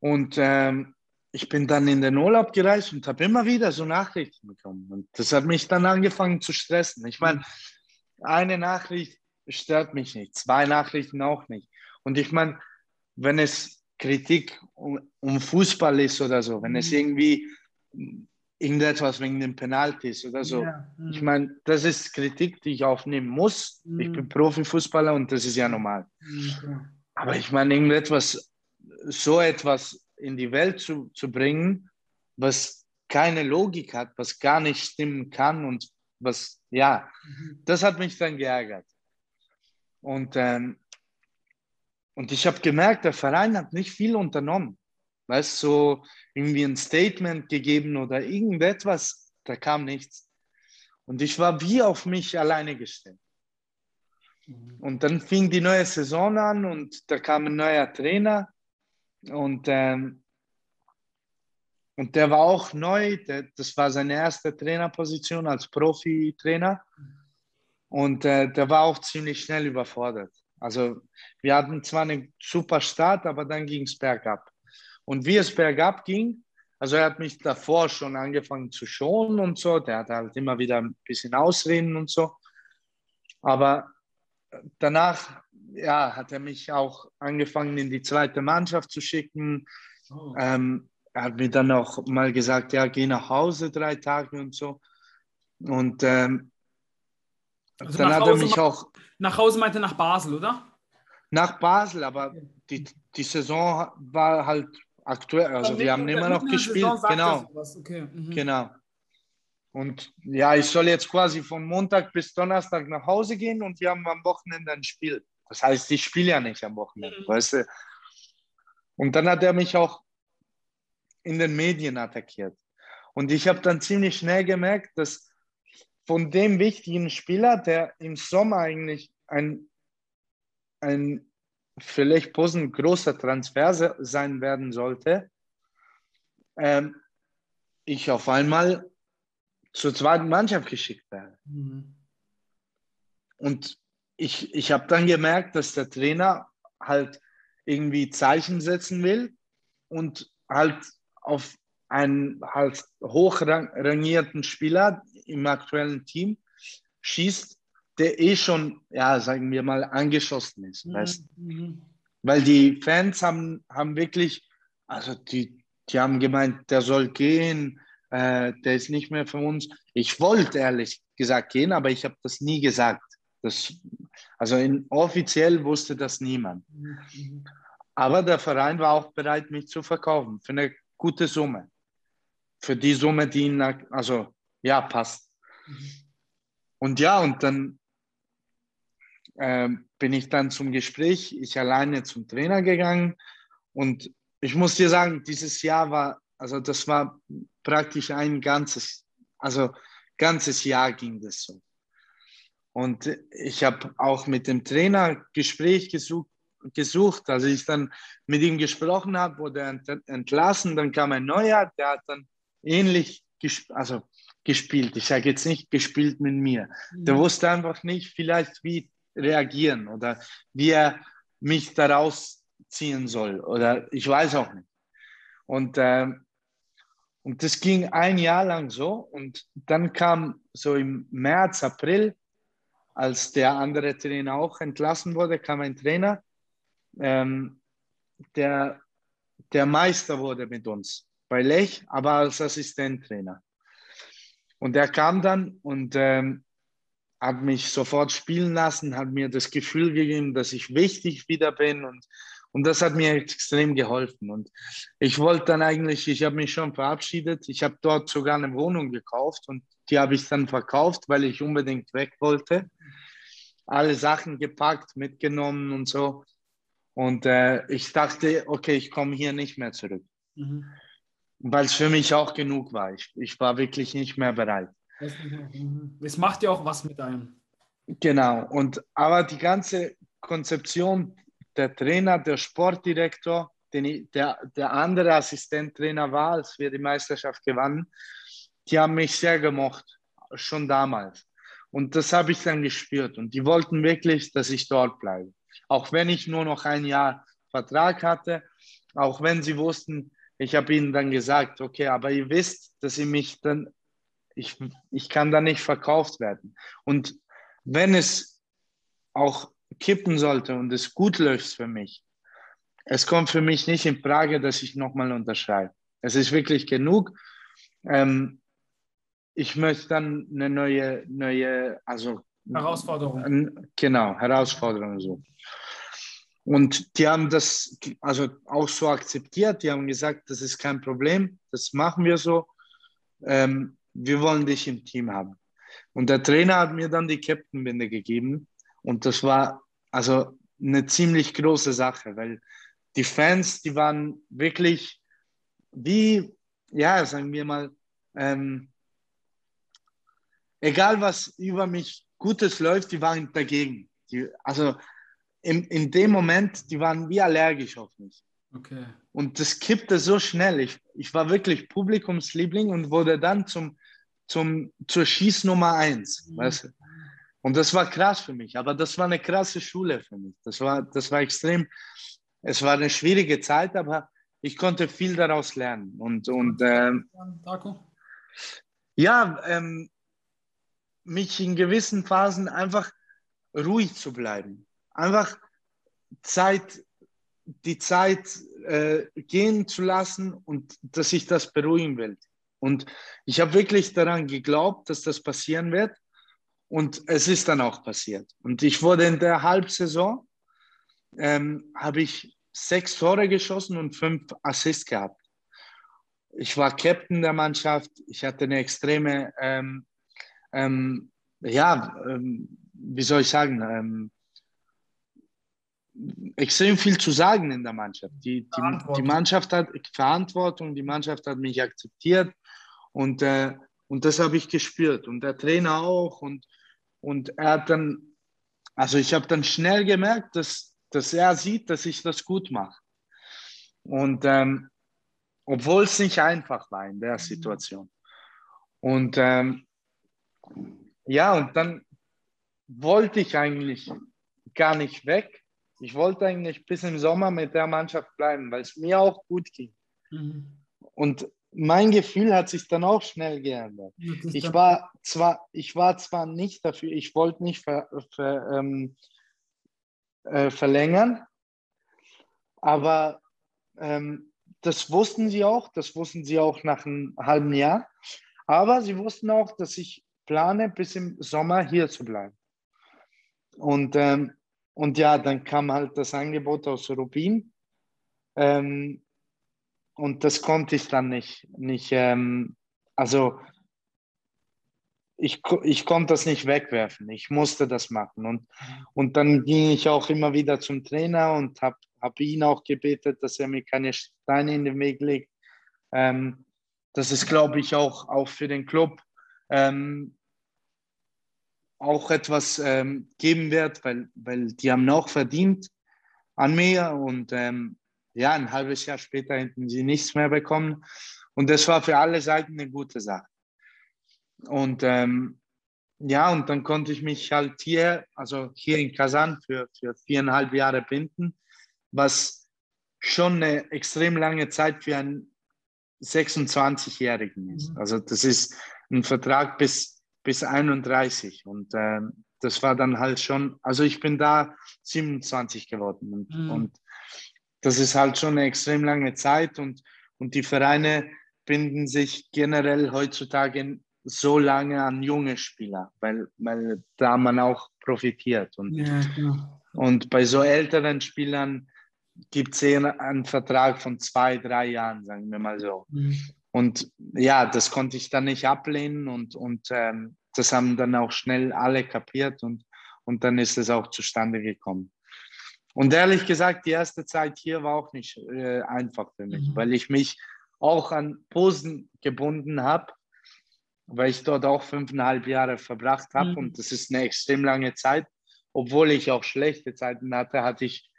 Und ähm, ich bin dann in den Urlaub gereist und habe immer wieder so Nachrichten bekommen. Und das hat mich dann angefangen zu stressen. Ich meine, eine Nachricht stört mich nicht, zwei Nachrichten auch nicht. Und ich meine, wenn es Kritik um, um Fußball ist oder so, wenn es Mhm. irgendwie irgendetwas wegen den Penalties oder so, Ja. mhm. ich meine, das ist Kritik, die ich aufnehmen muss. Ich Mhm. bin Profifußballer und das ist ja normal. Mhm, klar. Aber ich meine, irgendetwas, so etwas in die Welt zu, zu bringen, was keine Logik hat, was gar nicht stimmen kann und was, ja, Mhm. das hat mich dann geärgert. Und, ähm, und ich habe gemerkt, der Verein hat nicht viel unternommen. Weißt du, so irgendwie ein Statement gegeben oder irgendetwas, da kam nichts. Und ich war wie auf mich alleine gestellt. Mhm. Und dann fing die neue Saison an und da kam ein neuer Trainer und, ähm, und der war auch neu. Der, das war seine erste Trainerposition als Profi-Trainer und äh, der war auch ziemlich schnell überfordert. Also wir hatten zwar einen super Start, aber dann ging es bergab. Und wie es bergab ging, also er hat mich davor schon angefangen zu schonen und so, der hat halt immer wieder ein bisschen Ausreden und so. Aber danach ja, hat er mich auch angefangen, in die zweite Mannschaft zu schicken. Oh. Ähm, er hat mir dann auch mal gesagt, ja, geh nach Hause drei Tage und so. Und ähm, Also dann hat er Hause mich ma- auch Nach Hause meinte nach Basel, oder? nach Basel, aber die, die Saison war halt aktuell. Also wir haben immer noch gespielt. Genau. Okay. Mhm. Genau. Und ja, ich soll jetzt quasi von Montag bis Donnerstag nach Hause gehen und wir haben am Wochenende ein Spiel. Das heißt, ich spiele ja nicht am Wochenende, Mhm. weißt du? Und dann hat er mich auch in den Medien attackiert. Und ich habe dann ziemlich schnell gemerkt, dass von dem wichtigen Spieler, der im Sommer eigentlich ein, ein vielleicht Posen großer Transfer se- sein werden sollte, ähm, ich auf einmal zur zweiten Mannschaft geschickt werde. Mhm. Und ich, ich habe dann gemerkt, dass der Trainer halt irgendwie Zeichen setzen will und halt auf einen halt hochrangierten Spieler im aktuellen Team schießt, der eh schon, ja, sagen wir mal, angeschossen ist. Weißt? Mhm. Weil die Fans haben, haben wirklich, also die, die haben gemeint, der soll gehen, äh, der ist nicht mehr für uns. Ich wollte ehrlich gesagt gehen, aber ich habe das nie gesagt. Das, also in, offiziell wusste das niemand. Aber der Verein war auch bereit, mich zu verkaufen für eine gute Summe. Für die Summe, die ihn, also ja, passt. Und ja, und dann ähm, bin ich dann zum Gespräch, ich alleine zum Trainer gegangen. Und ich muss dir sagen, dieses Jahr war, also das war praktisch ein ganzes, also ganzes Jahr ging das so. Und ich habe auch mit dem Trainer Gespräch gesucht, gesucht. Als ich dann mit ihm gesprochen habe, wurde er ent- entlassen, dann kam ein neuer, der hat dann ähnlich gesp also gespielt. Ich sage jetzt nicht gespielt mit mir. Der Mhm. wusste einfach nicht vielleicht, wie reagieren oder wie er mich daraus ziehen soll. Oder ich weiß auch nicht. Und, ähm, und das ging ein Jahr lang so. Und dann kam so im März, April, als der andere Trainer auch entlassen wurde, kam ein Trainer, ähm, der, der Meister wurde mit uns bei Lech, aber als Assistenttrainer. Und er kam dann und ähm, hat mich sofort spielen lassen, hat mir das Gefühl gegeben, dass ich wichtig wieder bin und, und das hat mir extrem geholfen. Und ich wollte dann eigentlich, ich habe mich schon verabschiedet, ich habe dort sogar eine Wohnung gekauft und die habe ich dann verkauft, weil ich unbedingt weg wollte. Alle Sachen gepackt, mitgenommen und so. Und äh, ich dachte, okay, ich komme hier nicht mehr zurück. Mhm. Weil es für mich auch genug war. Ich, ich war wirklich nicht mehr bereit. Es macht ja auch was mit einem. Genau. Und aber die ganze Konzeption, der Trainer, der Sportdirektor, den, der, der andere Assistenttrainer war, als wir die Meisterschaft gewannen, die haben mich sehr gemocht, schon damals. Und das habe ich dann gespürt. Und die wollten wirklich, dass ich dort bleibe. Auch wenn ich nur noch ein Jahr Vertrag hatte, auch wenn sie wussten, ich habe ihnen dann gesagt, okay, aber ihr wisst, dass ihr mich dann, ich, ich kann da nicht verkauft werden. Und wenn es auch kippen sollte und es gut läuft für mich, es kommt für mich nicht in Frage, dass ich nochmal unterschreibe. Es ist wirklich genug. Ähm, ich möchte dann eine neue, neue, also Herausforderung. Genau, Herausforderung so. Und die haben das also auch so akzeptiert. Die haben gesagt, das ist kein Problem, das machen wir so. Ähm, wir wollen dich im Team haben. Und der Trainer hat mir dann die Captainbinde gegeben. Und das war also eine ziemlich große Sache, weil die Fans, die waren wirklich wie, ja, sagen wir mal, ähm, egal was über mich Gutes läuft, die waren dagegen. Die, also in, in dem Moment, die waren wie allergisch auf mich. Okay. Und das kippte so schnell. Ich, ich war wirklich Publikumsliebling und wurde dann zum, zum, zur Schießnummer eins. Mhm. Weißt du? Und das war krass für mich. Aber das war eine krasse Schule für mich. Das war, das war extrem. Es war eine schwierige Zeit, aber ich konnte viel daraus lernen. Und, und ähm, ja, ähm, mich in gewissen Phasen einfach ruhig zu bleiben einfach Zeit, die Zeit äh, gehen zu lassen und dass ich das beruhigen will. Und ich habe wirklich daran geglaubt, dass das passieren wird. Und es ist dann auch passiert. Und ich wurde in der Halbsaison, ähm, habe ich sechs Tore geschossen und fünf Assists gehabt. Ich war Captain der Mannschaft. Ich hatte eine extreme, ähm, ähm, ja, ähm, wie soll ich sagen, ähm, extrem viel zu sagen in der Mannschaft. Die, die, die Mannschaft hat Verantwortung, die Mannschaft hat mich akzeptiert und, äh, und das habe ich gespürt und der Trainer auch und, und er hat dann, also ich habe dann schnell gemerkt, dass, dass er sieht, dass ich das gut mache. Und ähm, obwohl es nicht einfach war in der mhm. Situation. Und ähm, ja, und dann wollte ich eigentlich gar nicht weg, ich wollte eigentlich bis im Sommer mit der Mannschaft bleiben, weil es mir auch gut ging. Mhm. Und mein Gefühl hat sich dann auch schnell geändert. Ich war zwar, ich war zwar nicht dafür, ich wollte nicht ver, ver, ähm, äh, verlängern, aber ähm, das wussten sie auch, das wussten sie auch nach einem halben Jahr. Aber sie wussten auch, dass ich plane, bis im Sommer hier zu bleiben. Und ähm, und ja, dann kam halt das Angebot aus Rubin. Ähm, und das konnte ich dann nicht. nicht ähm, also ich, ich konnte das nicht wegwerfen. Ich musste das machen. Und, und dann ging ich auch immer wieder zum Trainer und habe hab ihn auch gebetet, dass er mir keine Steine in den Weg legt. Ähm, das ist, glaube ich, auch, auch für den Club ähm, auch etwas ähm, geben wird, weil, weil die haben auch verdient an mir und ähm, ja, ein halbes Jahr später hätten sie nichts mehr bekommen und das war für alle Seiten eine gute Sache. Und ähm, ja, und dann konnte ich mich halt hier, also hier in Kasan für, für viereinhalb Jahre binden, was schon eine extrem lange Zeit für einen 26-Jährigen ist. Mhm. Also das ist ein Vertrag bis bis 31 und äh, das war dann halt schon, also ich bin da 27 geworden und, mhm. und das ist halt schon eine extrem lange Zeit und, und die Vereine binden sich generell heutzutage so lange an junge Spieler, weil, weil da man auch profitiert. Und, ja, genau. und bei so älteren Spielern gibt es eher einen Vertrag von zwei, drei Jahren, sagen wir mal so. Mhm. Und ja, das konnte ich dann nicht ablehnen und, und ähm, das haben dann auch schnell alle kapiert und, und dann ist es auch zustande gekommen. Und ehrlich gesagt, die erste Zeit hier war auch nicht äh, einfach für mich, mhm. weil ich mich auch an Posen gebunden habe, weil ich dort auch fünfeinhalb Jahre verbracht habe mhm. und das ist eine extrem lange Zeit. Obwohl ich auch schlechte Zeiten hatte, hatte ich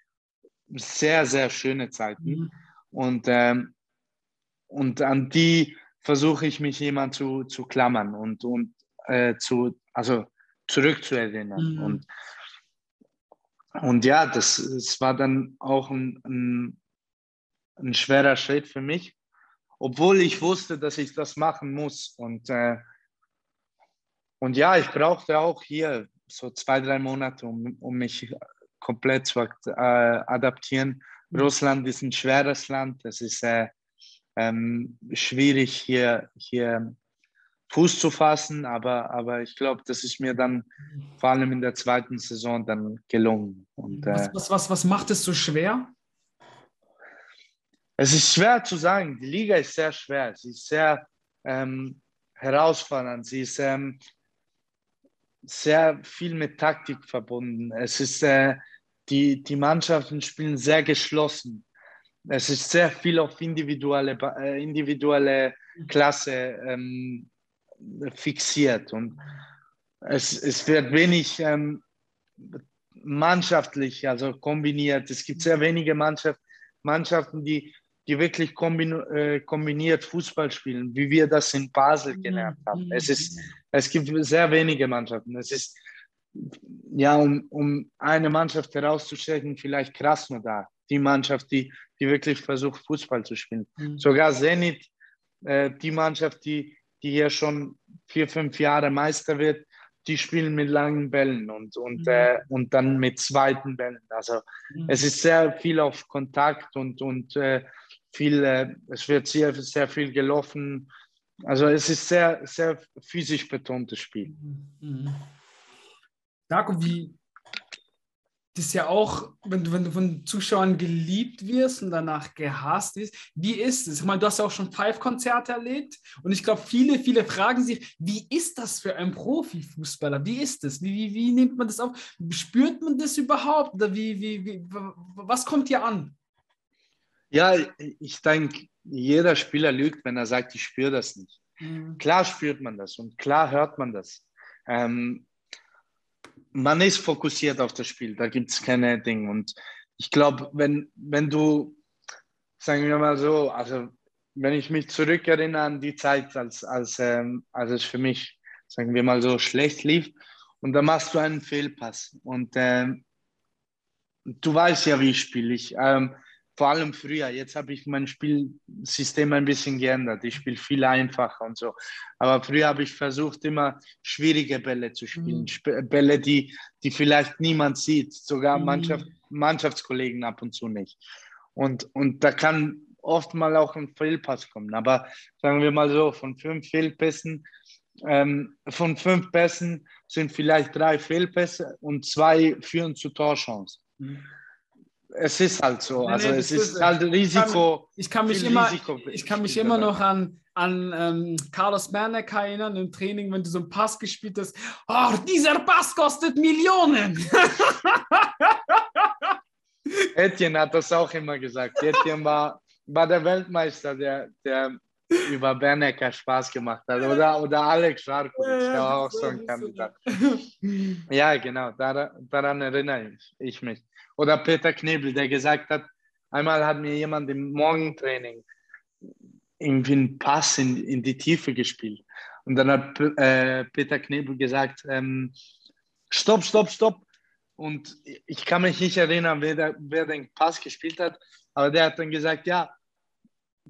sehr, sehr schöne Zeiten. Mhm. Und, ähm, und an die versuche ich mich jemand zu, zu klammern und, und äh, zu, also zurückzuerinnern. Mhm. Und, und ja, das, das war dann auch ein, ein, ein, schwerer Schritt für mich, obwohl ich wusste, dass ich das machen muss. Und, äh, und ja, ich brauchte auch hier so zwei, drei Monate, um, um mich komplett zu äh, adaptieren. Mhm. Russland ist ein schweres Land. Es ist äh, ähm, schwierig, hier, hier Fuß zu fassen, aber, aber ich glaube, das ist mir dann vor allem in der zweiten Saison dann gelungen. Und, äh, was, was, was, was macht es so schwer? Es ist schwer zu sagen. Die Liga ist sehr schwer. Sie ist sehr ähm, herausfordernd. Sie ist ähm, sehr viel mit Taktik verbunden. Es ist, äh, die, die Mannschaften spielen sehr geschlossen. Es ist sehr viel auf individuelle, äh, individuelle Klasse ähm, fixiert und es, es wird wenig ähm, mannschaftlich, also kombiniert. Es gibt sehr wenige Mannschaft, Mannschaften, die, die wirklich kombin, äh, kombiniert Fußball spielen, wie wir das in Basel mhm. gelernt haben. Es, ist, es gibt sehr wenige Mannschaften. Es ist, ja, um, um eine Mannschaft herauszustechen, vielleicht Krasnodar, die Mannschaft, die, die wirklich versucht, Fußball zu spielen. Mhm. Sogar Zenit, äh, die Mannschaft, die, die hier schon vier, fünf Jahre Meister wird, die spielen mit langen Bällen und, und, mhm. äh, und dann mit zweiten Bällen. Also mhm. es ist sehr viel auf Kontakt und, und äh, viel, äh, es wird sehr, sehr viel gelaufen. Also es ist sehr, sehr physisch betontes Spiel. Mhm. Darko, wie, das ist ja auch, wenn du, wenn du von Zuschauern geliebt wirst und danach gehasst wirst, wie ist es? Ich meine, du hast ja auch schon Five-Konzerte erlebt und ich glaube, viele, viele fragen sich, wie ist das für einen Profifußballer? Wie ist das? Wie, wie, wie nimmt man das auf? Spürt man das überhaupt? Oder wie, wie, wie, was kommt dir an? Ja, ich denke, jeder Spieler lügt, wenn er sagt, ich spüre das nicht. Mhm. Klar spürt man das und klar hört man das. Ähm, man ist fokussiert auf das Spiel, da gibt es keine Dinge. Und ich glaube, wenn, wenn du, sagen wir mal so, also wenn ich mich zurückerinnere an die Zeit, als, als, ähm, als es für mich, sagen wir mal so, schlecht lief, und da machst du einen Fehlpass. Und ähm, du weißt ja, wie ich spiele. Ich, ähm, vor allem früher. Jetzt habe ich mein Spielsystem ein bisschen geändert. Ich spiele viel einfacher und so. Aber früher habe ich versucht, immer schwierige Bälle zu spielen. Mhm. Bälle, die, die vielleicht niemand sieht, sogar mhm. Mannschaft, Mannschaftskollegen ab und zu nicht. Und, und da kann oft mal auch ein Fehlpass kommen. Aber sagen wir mal so, von fünf Fehlpässen, ähm, von fünf Pässen sind vielleicht drei Fehlpässe und zwei führen zu Torchancen. Mhm es ist halt so. Nee, also nee, es ist, ist halt Risiko. Ich kann, ich kann mich immer, ich kann mich immer noch an, an ähm, Carlos Berneck erinnern im Training, wenn du so einen Pass gespielt hast. Oh, dieser Pass kostet Millionen. Etienne hat das auch immer gesagt. Etienne war, war der Weltmeister, der, der über Bernecker Spaß gemacht hat. Oder, oder Alex Scharko, der war auch so ein Kandidat. Ja, genau, daran, daran erinnere ich, ich mich. Oder Peter Knebel, der gesagt hat, einmal hat mir jemand im Morgentraining irgendwie einen Pass in, in die Tiefe gespielt. Und dann hat äh, Peter Knebel gesagt, ähm, stopp, stopp, stopp. Und ich kann mich nicht erinnern, wer, der, wer den Pass gespielt hat, aber der hat dann gesagt, ja,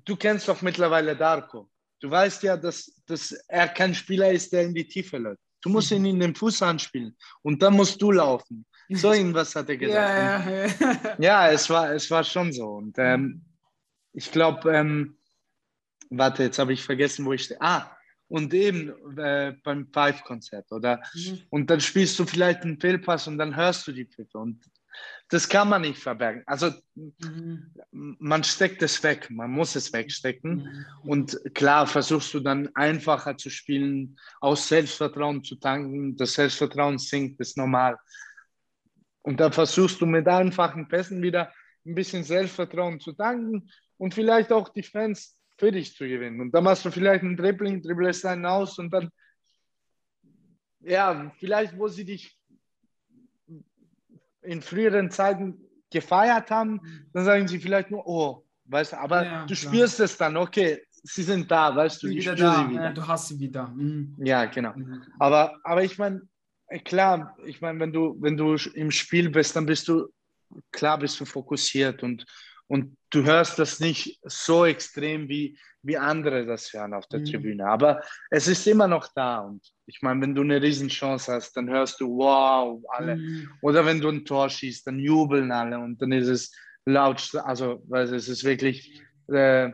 du kennst doch mittlerweile Darko. Du weißt ja, dass, dass er kein Spieler ist, der in die Tiefe läuft. Du musst ihn in den Fuß anspielen und dann musst du laufen. So irgendwas hat er gesagt. Ja, ja, ja. ja es, war, es war schon so. Und ähm, ich glaube, ähm, warte, jetzt habe ich vergessen, wo ich stehe. Ah, und eben äh, beim Five-Konzert oder mhm. und dann spielst du vielleicht einen Fehlpass und dann hörst du die Pfiffe und das kann man nicht verbergen. Also mhm. man steckt es weg, man muss es wegstecken mhm. und klar versuchst du dann einfacher zu spielen, aus Selbstvertrauen zu tanken, das Selbstvertrauen sinkt, ist normal. Und dann versuchst du mit einfachen Pässen wieder ein bisschen Selbstvertrauen zu tanken und vielleicht auch die Fans für dich zu gewinnen. Und dann machst du vielleicht einen Dribbling, dribblest einen aus und dann, ja, vielleicht, wo sie dich in früheren Zeiten gefeiert haben, dann sagen sie vielleicht nur, oh, weißt du, aber ja, du klar. spürst es dann, okay, sie sind da, weißt du, ich spüre da. sie wieder. Ja, du hast sie wieder. Mhm. Ja, genau. Mhm. Aber, aber ich meine, klar, ich meine, wenn du, wenn du im Spiel bist, dann bist du, klar bist du fokussiert und, und du hörst das nicht so extrem, wie, wie andere das hören auf der mhm. Tribüne. Aber es ist immer noch da. Und ich meine, wenn du eine Riesenchance hast, dann hörst du, wow, alle. Mhm. Oder wenn du ein Tor schießt, dann jubeln alle und dann ist es laut, also weil es ist wirklich äh,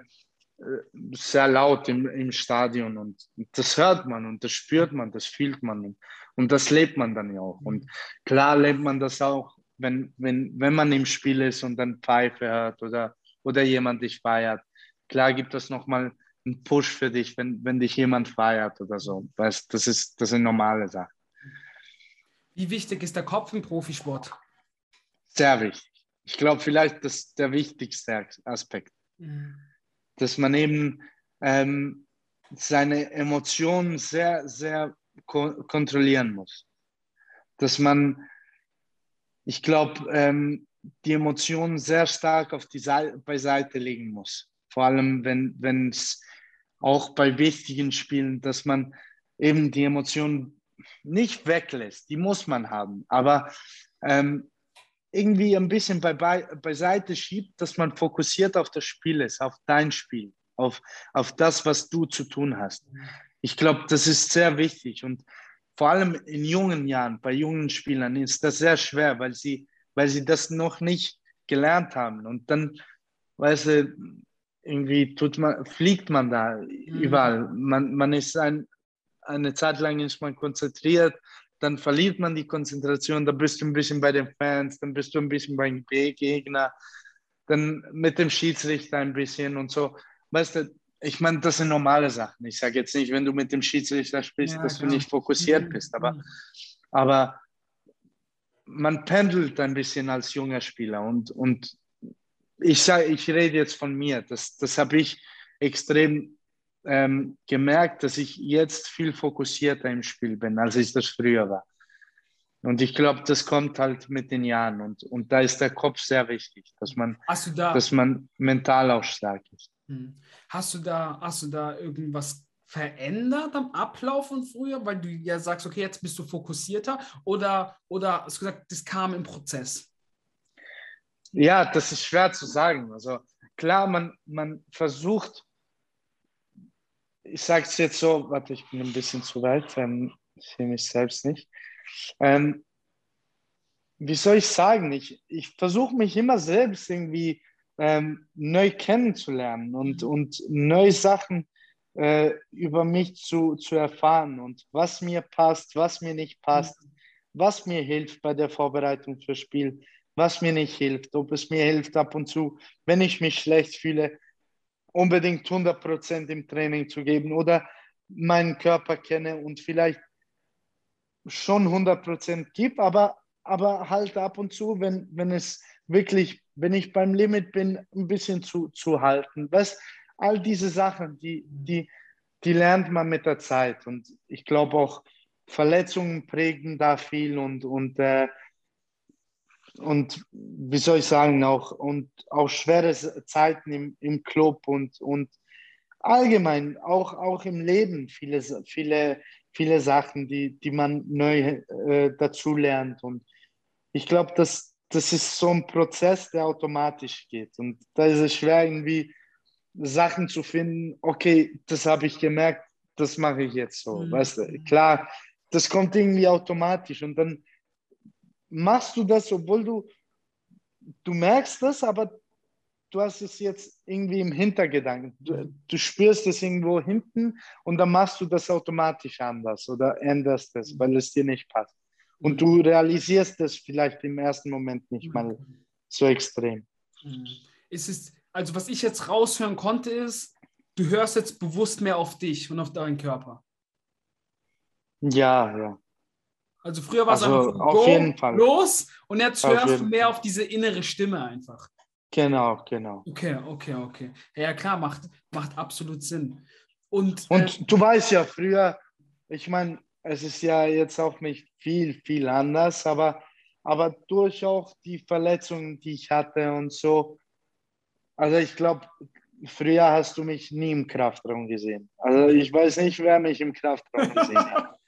sehr laut im, im Stadion und das hört man und das spürt man, das fühlt man und das lebt man dann ja auch. Und mhm. klar lebt man das auch wenn, wenn, wenn man im Spiel ist und dann Pfeife hört oder, oder jemand dich feiert. Klar gibt das nochmal einen Push für dich, wenn, wenn dich jemand feiert oder so. Weißt, das, ist, das sind normale Sachen. Wie wichtig ist der Kopf im Profisport? Sehr wichtig. Ich glaube, vielleicht das der wichtigste Aspekt. Mhm. Dass man eben ähm, seine Emotionen sehr, sehr ko kontrollieren muss. Dass man ich glaube, ähm, die Emotionen sehr stark auf die Seite, beiseite legen muss. Vor allem, wenn es auch bei wichtigen Spielen, dass man eben die Emotionen nicht weglässt. Die muss man haben, aber ähm, irgendwie ein bisschen bei, bei, beiseite schiebt, dass man fokussiert auf das Spiel ist, auf dein Spiel, auf, auf das, was du zu tun hast. Ich glaube, das ist sehr wichtig und vor allem in jungen Jahren, bei jungen Spielern ist das sehr schwer, weil sie, weil sie das noch nicht gelernt haben. Und dann, weißt du, irgendwie tut man, fliegt man da mhm. überall. Man, man ist ein, eine Zeit lang ist man konzentriert, dann verliert man die Konzentration, dann bist du ein bisschen bei den Fans, dann bist du ein bisschen beim Gegner, dann mit dem Schiedsrichter ein bisschen und so. Weißt du, ich meine, das sind normale Sachen. Ich sage jetzt nicht, wenn du mit dem Schiedsrichter sprichst, ja, dass klar. du nicht fokussiert mhm. bist, aber, aber man pendelt ein bisschen als junger Spieler und, und ich sage, ich rede jetzt von mir. Das, das habe ich extrem ähm, gemerkt, dass ich jetzt viel fokussierter im Spiel bin, als ich das früher war. Und ich glaube, das kommt halt mit den Jahren und, und da ist der Kopf sehr wichtig, dass man, da, dass man mental auch stark ist. Hm. Hast du da, hast du da irgendwas verändert am Ablauf von früher, weil du ja sagst, okay, jetzt bist du fokussierter oder, oder hast du gesagt, das kam im Prozess? Ja, das ist schwer zu sagen. Also klar, man, man versucht, ich sage es jetzt so, warte, ich bin ein bisschen zu weit, ähm, ich sehe mich selbst nicht. Ähm, wie soll ich sagen? Ich, ich versuche mich immer selbst irgendwie ähm, neu kennenzulernen und, mhm. und neue Sachen äh, über mich zu, zu erfahren und was mir passt, was mir nicht passt, mhm. was mir hilft bei der Vorbereitung fürs Spiel, was mir nicht hilft, ob es mir hilft ab und zu, wenn ich mich schlecht fühle, unbedingt 100% im Training zu geben oder meinen Körper kenne und vielleicht schon 100% gibt, aber, aber halt ab und zu, wenn, wenn es wirklich, wenn ich beim Limit bin, ein bisschen zu, zu halten. Was, all diese Sachen, die, die, die lernt man mit der Zeit. Und ich glaube auch, Verletzungen prägen da viel und, und, äh, und wie soll ich sagen, auch, und auch schwere Zeiten im, im Club und, und allgemein, auch, auch im Leben, viele, viele, viele Sachen, die, die man neu äh, dazu lernt. Und ich glaube, dass das ist so ein Prozess, der automatisch geht. Und da ist es schwer, irgendwie Sachen zu finden, okay, das habe ich gemerkt, das mache ich jetzt so. Mhm. Weißt du, klar, das kommt irgendwie automatisch und dann machst du das, obwohl du, du merkst das, aber du hast es jetzt irgendwie im Hintergedanken. Du, du, spürst es irgendwo hinten und dann machst du das automatisch anders oder änderst es, weil es dir nicht passt. Und du realisierst es vielleicht im ersten Moment nicht mal so extrem. Es ist, also was ich jetzt raushören konnte, ist, du hörst jetzt bewusst mehr auf dich und auf deinen Körper. Ja, ja. Also früher war es also einfach auf jeden Fall. los und jetzt Auf hörst du mehr auf diese innere Stimme einfach. Genau, genau. Okay, okay, okay. Ja, klar, macht, macht absolut Sinn. Und, äh, Und du weißt ja, früher, ich meine, es ist ja jetzt auch nicht viel, viel anders, aber, aber durch auch die Verletzungen, die ich hatte und so, also ich glaube, früher hast du mich nie im Kraftraum gesehen. Also ich weiß nicht, wer mich im Kraftraum gesehen hat.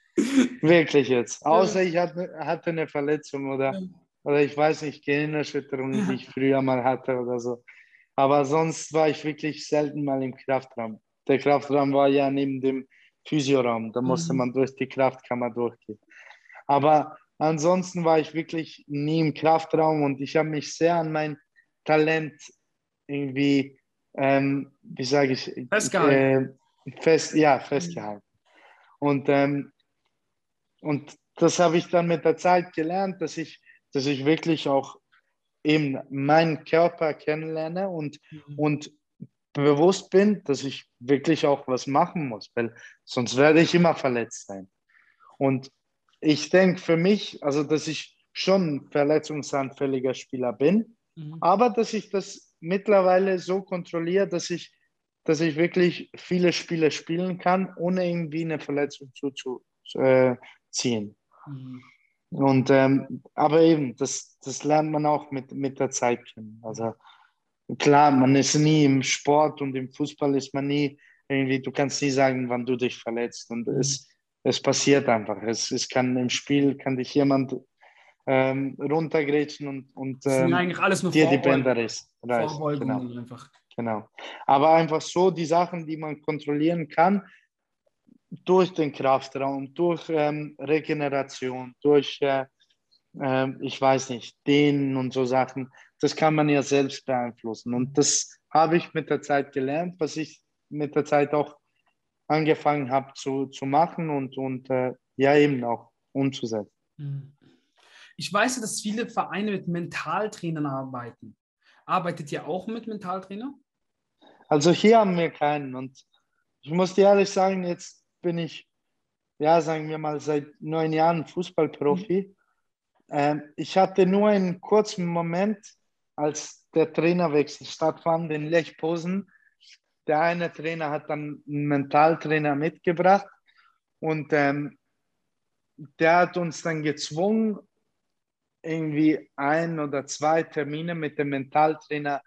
Wirklich jetzt. Außer ich hatte, hatte eine Verletzung oder, oder ich weiß nicht, Gehirnerschütterung, die ich früher mal hatte oder so. Aber sonst war ich wirklich selten mal im Kraftraum. Der Kraftraum war ja neben dem Physioraum. Da musste Mhm. man durch die Kraftkammer durchgehen. Aber ansonsten war ich wirklich nie im Kraftraum und ich habe mich sehr an mein Talent irgendwie, ähm, wie sage ich, Festgehalten. Äh, fest, ja, festgehalten. Und, ähm, und das habe ich dann mit der Zeit gelernt, dass ich, dass ich wirklich auch eben meinen Körper kennenlerne und, Mhm. und bewusst bin, dass ich wirklich auch was machen muss, weil sonst werde ich immer verletzt sein. Und ich denke für mich, also dass ich schon ein verletzungsanfälliger Spieler bin, Mhm. aber dass ich das mittlerweile so kontrolliere, dass ich, dass ich wirklich viele Spiele spielen kann, ohne irgendwie eine Verletzung zuzuziehen. Mhm. Und ähm, aber eben, das, das lernt man auch mit, mit der Zeit kennen. Also klar, man ist nie im Sport und im Fußball ist man nie irgendwie, du kannst nie sagen, wann du dich verletzt. Und es, es passiert einfach. Es, es kann im Spiel, kann dich jemand ähm, runtergrätschen und, und ähm, eigentlich alles nur dir die Bänder. Vorbeugungen Genau, einfach. genau. Aber einfach so die Sachen, die man kontrollieren kann, durch den Kraftraum, durch ähm, Regeneration, durch, äh, äh, ich weiß nicht, Dehnen und so Sachen, das kann man ja selbst beeinflussen. Und das habe ich mit der Zeit gelernt, was ich mit der Zeit auch angefangen habe zu, zu machen und, und äh, ja eben auch umzusetzen. Mhm. Ich weiß, ja, dass viele Vereine mit Mentaltrainern arbeiten. Arbeitet ihr auch mit Mentaltrainer? Also hier haben wir keinen. Und ich muss dir ehrlich sagen, jetzt bin ich, ja, sagen wir mal, seit neun Jahren Fußballprofi. Ähm, ich hatte nur einen kurzen Moment, als der Trainerwechsel stattfand in Lech Posen. Der eine Trainer hat dann einen Mentaltrainer mitgebracht und ähm, der hat uns dann gezwungen, irgendwie ein oder zwei Termine mit dem Mentaltrainer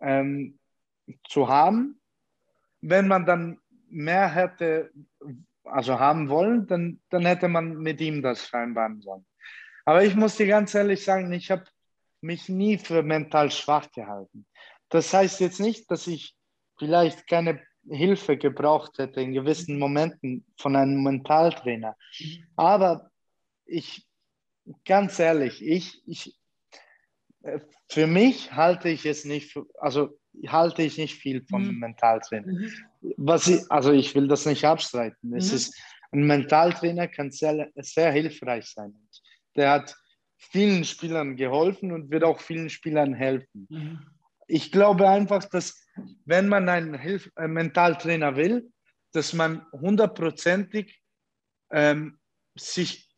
ähm, zu haben. Wenn man dann mehr hätte, also haben wollen, dann, dann hätte man mit ihm das vereinbaren sollen. Aber ich muss dir ganz ehrlich sagen, ich habe mich nie für mental schwach gehalten. Das heißt jetzt nicht, dass ich vielleicht keine Hilfe gebraucht hätte in gewissen Momenten von einem Mentaltrainer. Aber ich, ganz ehrlich, ich, ich, äh, für mich halte ich es nicht, für, also halte ich nicht viel vom Mhm. Mentaltrainer. Mhm. Was ich, also ich will das nicht abstreiten. Es Mhm. ist, ein Mentaltrainer kann sehr, sehr hilfreich sein. Der hat vielen Spielern geholfen und wird auch vielen Spielern helfen. Mhm. Ich glaube einfach, dass wenn man einen Hilf äh, Mentaltrainer will, dass man hundertprozentig ähm, sich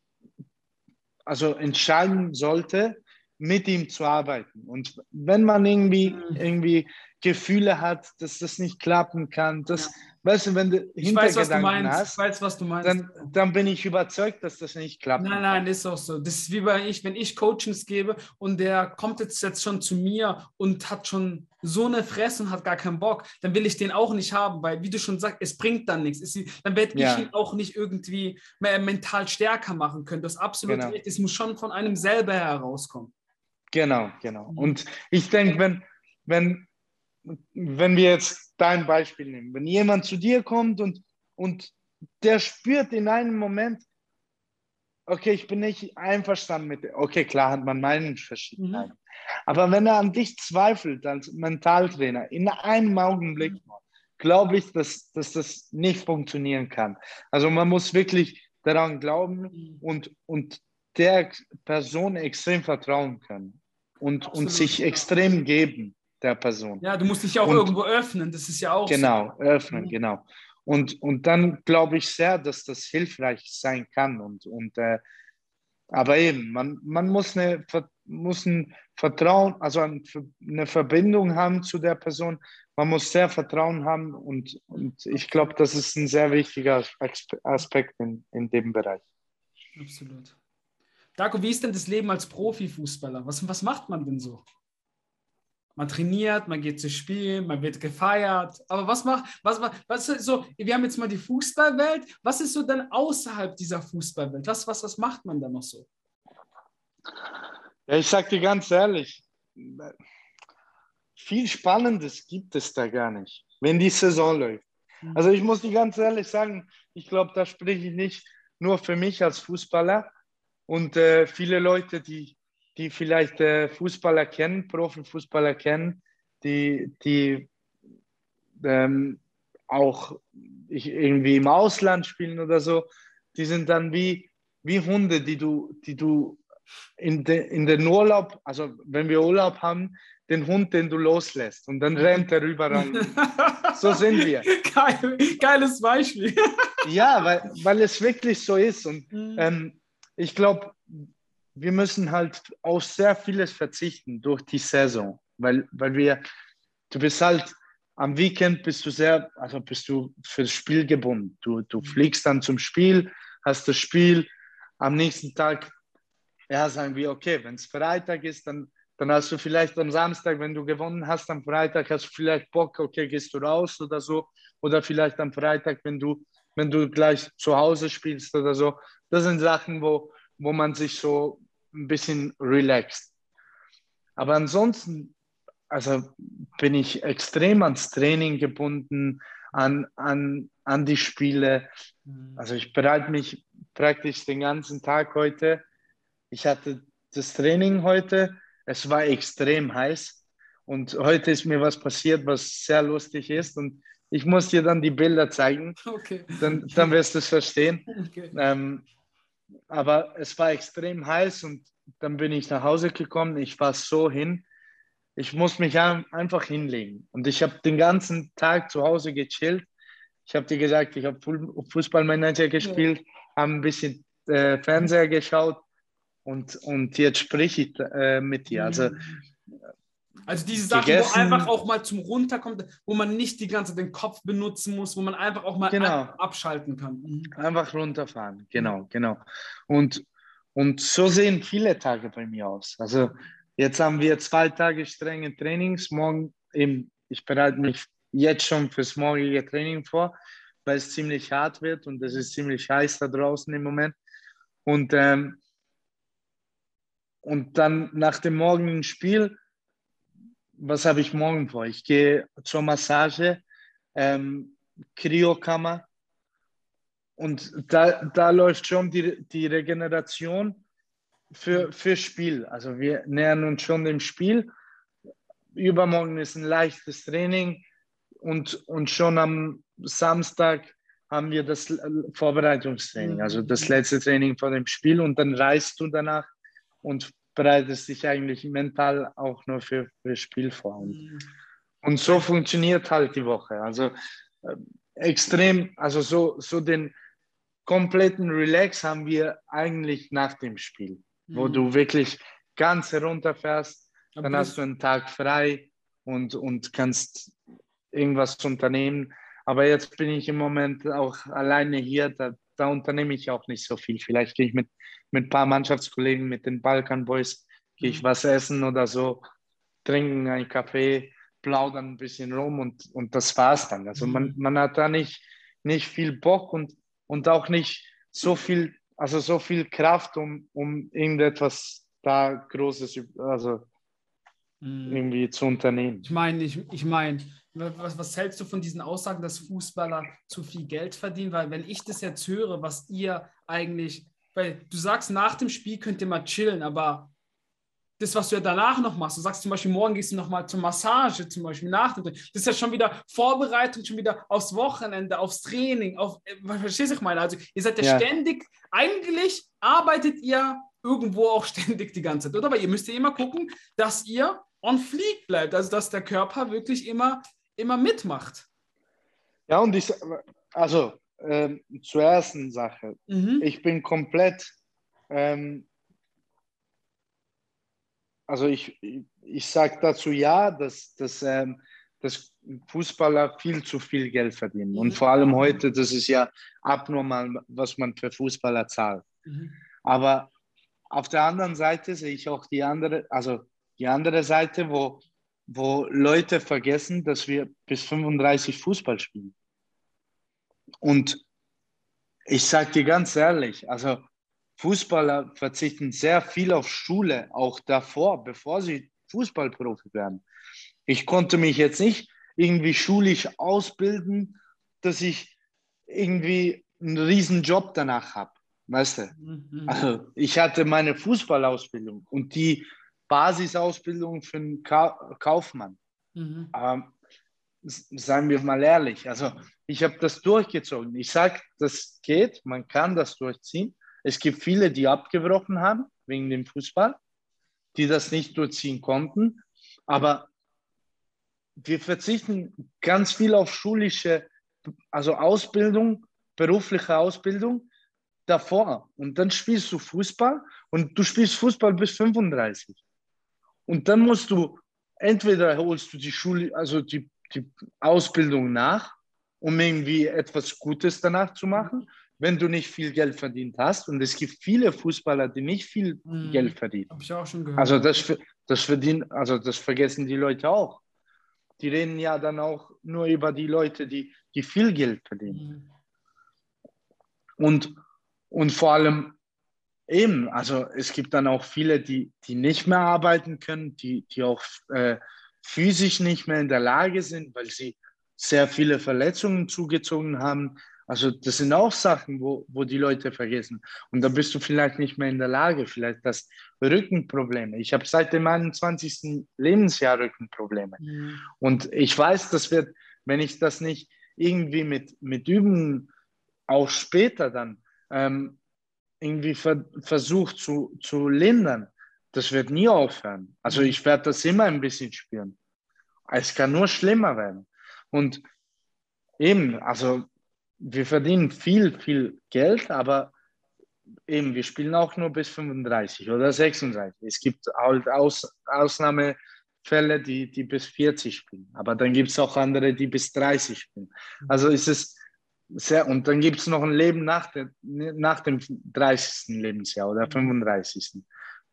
also entscheiden sollte, mit ihm zu arbeiten. Und wenn man irgendwie, Mhm. irgendwie Gefühle hat, dass das nicht klappen kann, dass, weißt du, wenn du Ich weiß, was du meinst. Ich hast, weiß, was du meinst. dann, dann bin ich überzeugt, dass das nicht klappt. Nein, nein, ist auch so. Das ist wie bei ich, wenn ich Coachings gebe und der kommt jetzt, jetzt schon zu mir und hat schon so eine Fresse und hat gar keinen Bock, dann will ich den auch nicht haben, weil, wie du schon sagst, es bringt dann nichts. Es, dann werde Ja. ich ihn auch nicht irgendwie mehr mental stärker machen können. Das ist absolut Genau. recht. Es muss schon von einem selber herauskommen. Genau, genau. Mhm. Und ich denke, wenn, wenn, wenn wir jetzt dein Beispiel nehmen, wenn jemand zu dir kommt und, und der spürt in einem Moment, okay, ich bin nicht einverstanden mit, okay, klar hat man Meinungsverschiedenheiten, Aber wenn er an dich zweifelt als Mentaltrainer, in einem Augenblick, glaube ich, dass, dass das nicht funktionieren kann. Also man muss wirklich daran glauben und, und der Person extrem vertrauen können und, und sich extrem geben, der Person. Ja, du musst dich ja auch und, irgendwo öffnen, das ist ja auch Genau, so. öffnen, mhm. genau. Und, und dann glaube ich sehr, dass das hilfreich sein kann. Und, und, äh, aber eben, man, man muss, eine, muss ein Vertrauen, also eine Verbindung haben zu der Person. Man muss sehr Vertrauen haben und, und ich glaube, das ist ein sehr wichtiger Aspekt in, in dem Bereich. Absolut. Darko, wie ist denn das Leben als Profifußballer? Was, was macht man denn so? Man trainiert, man geht zu spielen, man wird gefeiert. Aber was macht, was, was ist so, wir haben jetzt mal die Fußballwelt. Was ist so dann außerhalb dieser Fußballwelt? Was, was, was macht man da noch so? Ja, ich sag dir ganz ehrlich, viel Spannendes gibt es da gar nicht, wenn die Saison läuft. Mhm. Also ich muss dir ganz ehrlich sagen, ich glaube, da spreche ich nicht nur für mich als Fußballer und äh, viele Leute, die die vielleicht äh, Fußballer kennen, Profifußballer kennen, die, die ähm, auch irgendwie im Ausland spielen oder so, die sind dann wie, wie Hunde, die du, die du in, de, in den Urlaub, also wenn wir Urlaub haben, den Hund, den du loslässt und dann rennt er überall. so sind wir. Geil, geiles Beispiel. ja, weil, weil es wirklich so ist. Und mhm. ähm, ich glaube, wir müssen halt auf sehr vieles verzichten durch die Saison, weil, weil wir, du bist halt am Weekend bist du sehr, also bist du fürs Spiel gebunden. Du, du mhm. fliegst dann zum Spiel, hast das Spiel, am nächsten Tag, ja, sagen wir, okay, wenn es Freitag ist, dann, dann hast du vielleicht am Samstag, wenn du gewonnen hast, am Freitag hast du vielleicht Bock, okay, gehst du raus oder so. Oder vielleicht am Freitag, wenn du, wenn du gleich zu Hause spielst oder so. Das sind Sachen, wo, wo man sich so ein bisschen relaxed. Aber ansonsten, also bin ich extrem ans Training gebunden, an, an, an die Spiele. Mhm. Also ich bereite mich praktisch den ganzen Tag heute. Ich hatte das Training heute. Es war extrem heiß. Und heute ist mir was passiert, was sehr lustig ist. Und ich muss dir dann die Bilder zeigen. Okay. Dann, dann wirst du es verstehen. Okay. Ähm, aber es war extrem heiß und dann bin ich nach Hause gekommen. Ich war so hin. Ich muss mich einfach hinlegen. Und ich habe den ganzen Tag zu Hause gechillt. Ich habe dir gesagt, ich habe Fußballmanager gespielt, ja. habe ein bisschen äh, Fernseher geschaut und, und jetzt spreche ich äh, mit dir. Also, also diese Sachen, gegessen. wo einfach auch mal zum Runterkommt, wo man nicht die ganze Zeit den Kopf benutzen muss, wo man einfach auch mal genau. abschalten kann. Mhm. Einfach runterfahren, genau, genau. Und, und so sehen viele Tage bei mir aus. Also jetzt haben wir zwei Tage strenge Trainings. Morgen eben, ich bereite mich jetzt schon fürs morgige Training vor, weil es ziemlich hart wird und es ist ziemlich heiß da draußen im Moment. Und, ähm, und dann nach dem morgigen Spiel was habe ich morgen vor? Ich gehe zur Massage, ähm, Kryokammer und da, da läuft schon die, die Regeneration für, für Spiel. Also wir nähern uns schon dem Spiel. Übermorgen ist ein leichtes Training und, und schon am Samstag haben wir das Vorbereitungstraining, also das mhm. letzte Training vor dem Spiel und dann reist du danach und bereitest dich eigentlich mental auch nur für, das Spiel vor. Und, mhm. und so funktioniert halt die Woche. Also äh, extrem, also so, so den kompletten Relax haben wir eigentlich nach dem Spiel, mhm. wo du wirklich ganz herunterfährst, dann hast du einen Tag frei und, und kannst irgendwas unternehmen. Aber jetzt bin ich im Moment auch alleine hier, da, da unternehme ich auch nicht so viel. Vielleicht gehe ich mit mit ein paar Mannschaftskollegen, mit den Balkan Boys, gehe ich mhm. was essen oder so, trinken einen Kaffee, plaudern ein bisschen rum und, und das war's dann. Also man, mhm. man hat da nicht, nicht viel Bock und, und auch nicht so viel, also so viel Kraft, um, um irgendetwas da Großes, also mhm. irgendwie zu unternehmen. Ich meine, ich, ich meine, was, was hältst du von diesen Aussagen, dass Fußballer zu viel Geld verdienen? Weil wenn ich das jetzt höre, was ihr eigentlich weil du sagst, nach dem Spiel könnt ihr mal chillen, aber das, was du ja danach noch machst. Du sagst zum Beispiel, morgen gehst du nochmal zur Massage, zum Beispiel nach dem Training. Das ist ja schon wieder Vorbereitung, schon wieder aufs Wochenende, aufs Training. Auf, äh, verstehst du, ich meine? Also, ihr seid ja, ja, ständig, eigentlich arbeitet ihr irgendwo auch ständig die ganze Zeit, oder? Aber ihr müsst ja immer gucken, dass ihr on fleek bleibt, also dass der Körper wirklich immer, immer mitmacht. Ja, und ich, also ähm, zur ersten Sache. Mhm. Ich bin komplett ähm, also ich, ich sage dazu ja, dass, dass, ähm, dass Fußballer viel zu viel Geld verdienen. Und mhm. vor allem heute, das ist ja abnormal, was man für Fußballer zahlt. Mhm. Aber auf der anderen Seite sehe ich auch die andere, also die andere Seite, wo, wo Leute vergessen, dass wir bis 35 Fußball spielen. Und ich sage dir ganz ehrlich, also Fußballer verzichten sehr viel auf Schule, auch davor, bevor sie Fußballprofi werden. Ich konnte mich jetzt nicht irgendwie schulisch ausbilden, dass ich irgendwie einen riesen Job danach habe. Weißt du? Mhm. Also ich hatte meine Fußballausbildung und die Basisausbildung für einen Ka Kaufmann. Mhm. Ähm, seien wir mal ehrlich. Also ich habe das durchgezogen. Ich sage, das geht, man kann das durchziehen. Es gibt viele, die abgebrochen haben wegen dem Fußball, die das nicht durchziehen konnten. Aber wir verzichten ganz viel auf schulische, also Ausbildung, berufliche Ausbildung davor. Und dann spielst du Fußball und du spielst Fußball bis 35. Und dann musst du, entweder holst du die Schule, also die, die Ausbildung nach, um irgendwie etwas Gutes danach zu machen, wenn du nicht viel Geld verdient hast. Und es gibt viele Fußballer, die nicht viel mhm. Geld verdienen. Habe ich auch schon gehört. Also das, das verdienen, also das vergessen die Leute auch. Die reden ja dann auch nur über die Leute, die, die viel Geld verdienen. Mhm. Und, und vor allem eben, also es gibt dann auch viele, die, die nicht mehr arbeiten können, die, die auch äh, physisch nicht mehr in der Lage sind, weil sie sehr viele Verletzungen zugezogen haben, also das sind auch Sachen, wo, wo die Leute vergessen. Und da bist du vielleicht nicht mehr in der Lage, vielleicht das Rückenprobleme. Ich habe seit dem 21. Lebensjahr Rückenprobleme. Mhm. Und ich weiß, das wird, wenn ich das nicht irgendwie mit, mit Übungen auch später dann ähm, irgendwie ver versucht zu, zu lindern, das wird nie aufhören. Also mhm. ich werde das immer ein bisschen spüren. Es kann nur schlimmer werden. Und eben, also wir verdienen viel, viel Geld, aber eben, wir spielen auch nur bis 35 oder 36. Es gibt halt Aus, Ausnahmefälle, die, die bis 40 spielen, aber dann gibt es auch andere, die bis 30 spielen. Also ist es sehr, und dann gibt es noch ein Leben nach, der, nach dem 30. Lebensjahr oder 35.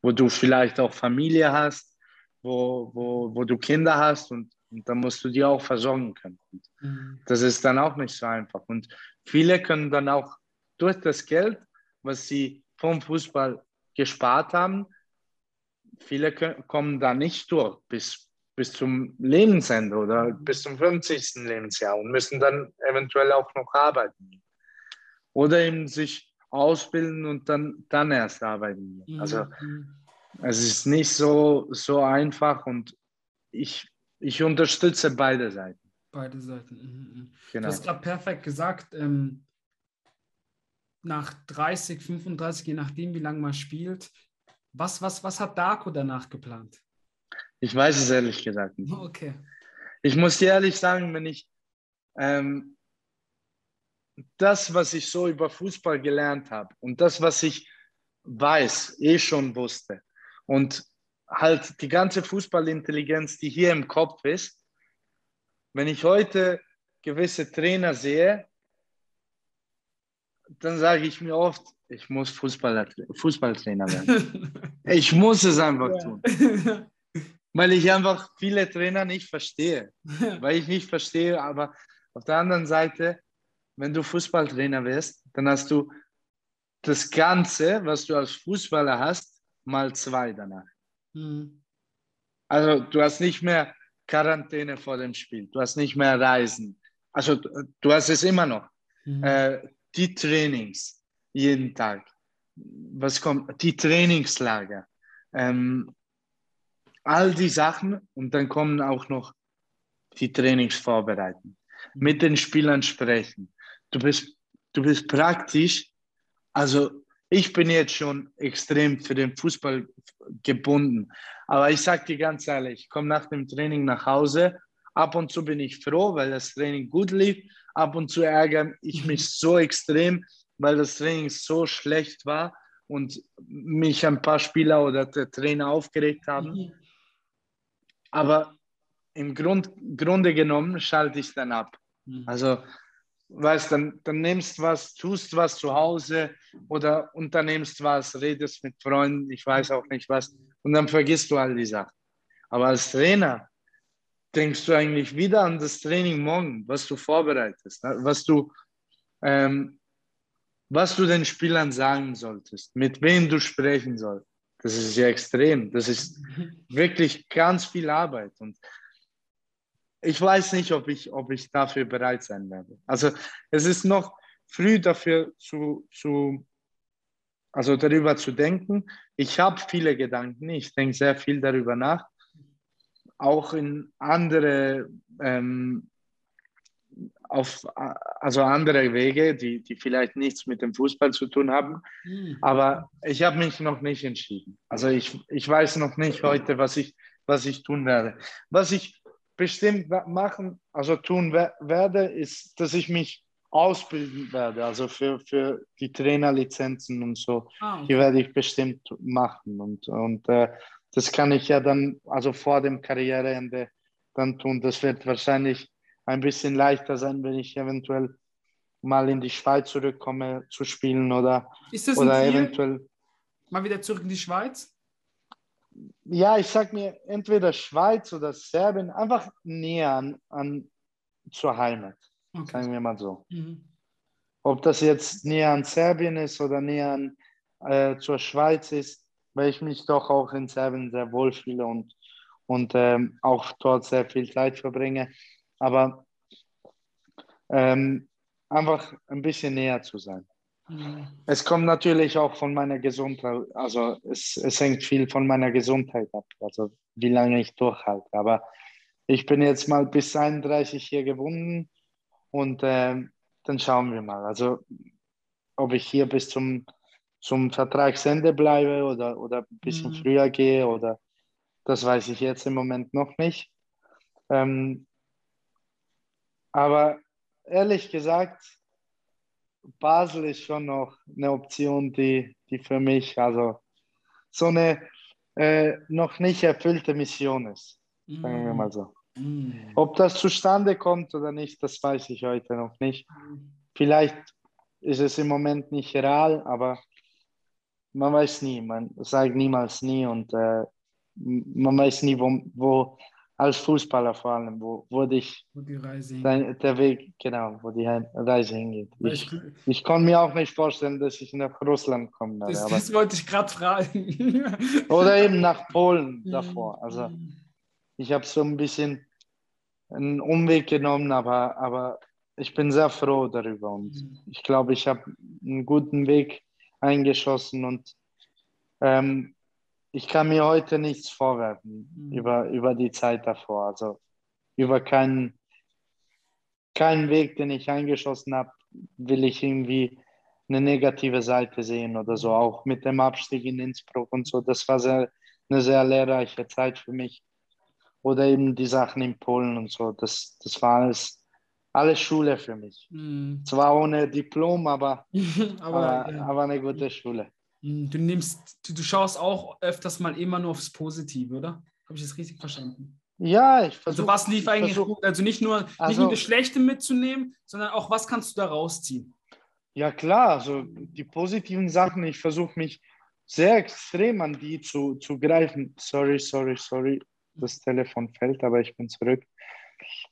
wo du vielleicht auch Familie hast, wo, wo, wo du Kinder hast und und da musst du die auch versorgen können. Mhm. Das ist dann auch nicht so einfach. Und viele können dann auch durch das Geld, was sie vom Fußball gespart haben, viele können, kommen da nicht durch bis, bis zum Lebensende oder bis zum 50. Lebensjahr und müssen dann eventuell auch noch arbeiten. Oder eben sich ausbilden und dann, dann erst arbeiten. Also mhm. es ist nicht so, so einfach und ich ich unterstütze beide Seiten. Beide Seiten. Mhm. mhm. Genau. Du hast gerade perfekt gesagt, ähm, nach 30, 35, je nachdem, wie lange man spielt. Was, was, was hat Darko danach geplant? Ich weiß es ehrlich gesagt nicht. Okay. Ich muss dir ehrlich sagen, wenn ich ähm, das, was ich so über Fußball gelernt habe und das, was ich weiß, eh schon wusste und halt die ganze Fußballintelligenz, die hier im Kopf ist. Wenn ich heute gewisse Trainer sehe, dann sage ich mir oft, ich muss Fußballer, Fußballtrainer werden. ich muss es einfach ja. tun. Weil ich einfach viele Trainer nicht verstehe. Weil ich nicht verstehe, aber auf der anderen Seite, wenn du Fußballtrainer wirst, dann hast du das Ganze, was du als Fußballer hast, mal zwei danach. Mhm. Also du hast nicht mehr Quarantäne vor dem Spiel, du hast nicht mehr Reisen. Also du hast es immer noch. Mhm. Äh, die Trainings jeden Tag. Was kommt? Die Trainingslager. Ähm, all die Sachen und dann kommen auch noch die Trainings vorbereiten, mit den Spielern sprechen. Du bist, du bist praktisch, also ich bin jetzt schon extrem für den Fußball gebunden, aber ich sage dir ganz ehrlich, ich komme nach dem Training nach Hause, ab und zu bin ich froh, weil das Training gut lief, ab und zu ärgere ich mich so extrem, weil das Training so schlecht war und mich ein paar Spieler oder der Trainer aufgeregt haben. Aber im Grund, Grunde genommen schalte ich dann ab. Mhm. Also, weißt dann, dann nimmst was, tust was zu Hause oder unternimmst was, redest mit Freunden, ich weiß auch nicht was, und dann vergisst du all die Sachen. Aber als Trainer denkst du eigentlich wieder an das Training morgen, was du vorbereitest, ne? was du, ähm, was du den Spielern sagen solltest, mit wem du sprechen sollst. Das ist ja extrem. Das ist wirklich ganz viel Arbeit. Und ich weiß nicht, ob ich, ob ich dafür bereit sein werde. Also es ist noch früh dafür zu, zu also darüber zu denken. Ich habe viele Gedanken. Ich denke sehr viel darüber nach. Auch in andere ähm, auf also andere Wege, die, die vielleicht nichts mit dem Fußball zu tun haben. Mhm. Aber ich habe mich noch nicht entschieden. Also ich, ich weiß noch nicht heute, was ich, was ich tun werde. Was ich bestimmt machen, also tun werde, ist, dass ich mich ausbilden werde, also für, für die Trainerlizenzen und so. Okay. Die werde ich bestimmt machen. Und, und äh, das kann ich ja dann, also vor dem Karriereende dann tun. Das wird wahrscheinlich ein bisschen leichter sein, wenn ich eventuell mal in die Schweiz zurückkomme zu spielen oder, Ist das oder eventuell. Mal wieder zurück in die Schweiz? Ja, ich sag mir entweder Schweiz oder Serbien, einfach näher an, an zur Heimat, okay. sagen wir mal so. Mhm. Ob das jetzt näher an Serbien ist oder näher an, äh, zur Schweiz ist, weil ich mich doch auch in Serbien sehr wohl fühle und, und ähm, auch dort sehr viel Zeit verbringe aber ähm, einfach ein bisschen näher zu sein. Mhm. Es kommt natürlich auch von meiner Gesundheit, also es, es hängt viel von meiner Gesundheit ab, also wie lange ich durchhalte. Aber ich bin jetzt mal bis 31 hier gebunden und äh, dann schauen wir mal. Also ob ich hier bis zum, zum Vertragsende bleibe oder, oder ein bisschen mhm. früher gehe oder das weiß ich jetzt im Moment noch nicht. Ähm, aber ehrlich gesagt, Basel ist schon noch eine Option, die, die für mich also so eine äh, noch nicht erfüllte Mission ist. Sagen wir mal so. Mm. Ob das zustande kommt oder nicht, das weiß ich heute noch nicht. Vielleicht ist es im Moment nicht real, aber man weiß nie. Man sagt niemals nie und äh, man weiß nie, wo, wo als Fußballer vor allem, wo, wo dich wo die Reise dein, der Weg, genau, wo die Reise hingeht. Ich, ich, ich kann mir auch nicht vorstellen, dass ich nach Russland komme. Das, das wollte ich gerade fragen. oder eben nach Polen davor. Also ich habe so ein bisschen einen Umweg genommen, aber, aber ich bin sehr froh darüber und mhm. ich glaube, ich habe einen guten Weg eingeschossen und ähm, ich kann mir heute nichts vorwerfen mhm. über, über die Zeit davor. Also über keinen, keinen Weg, den ich eingeschossen habe, will ich irgendwie eine negative Seite sehen oder so. Auch mit dem Abstieg in Innsbruck und so. Das war sehr, eine sehr lehrreiche Zeit für mich. Oder eben die Sachen in Polen und so. Das, das war alles, alles Schule für mich. Mhm. Zwar ohne Diplom, aber, aber, aber, ja. aber eine gute Schule. Hm, du nimmst, du, du schaust auch öfters mal immer nur aufs Positive, oder? Habe ich das richtig verstanden? Ja, ich versuche. Also was lief eigentlich versuch, gut? Also nicht nur, also, nicht nur das Schlechte mitzunehmen, sondern auch was kannst du da rausziehen? Ja klar, also die positiven Sachen, ich versuche mich sehr extrem an die zu, zu greifen. Sorry, sorry, sorry, das Telefon fällt, aber ich bin zurück.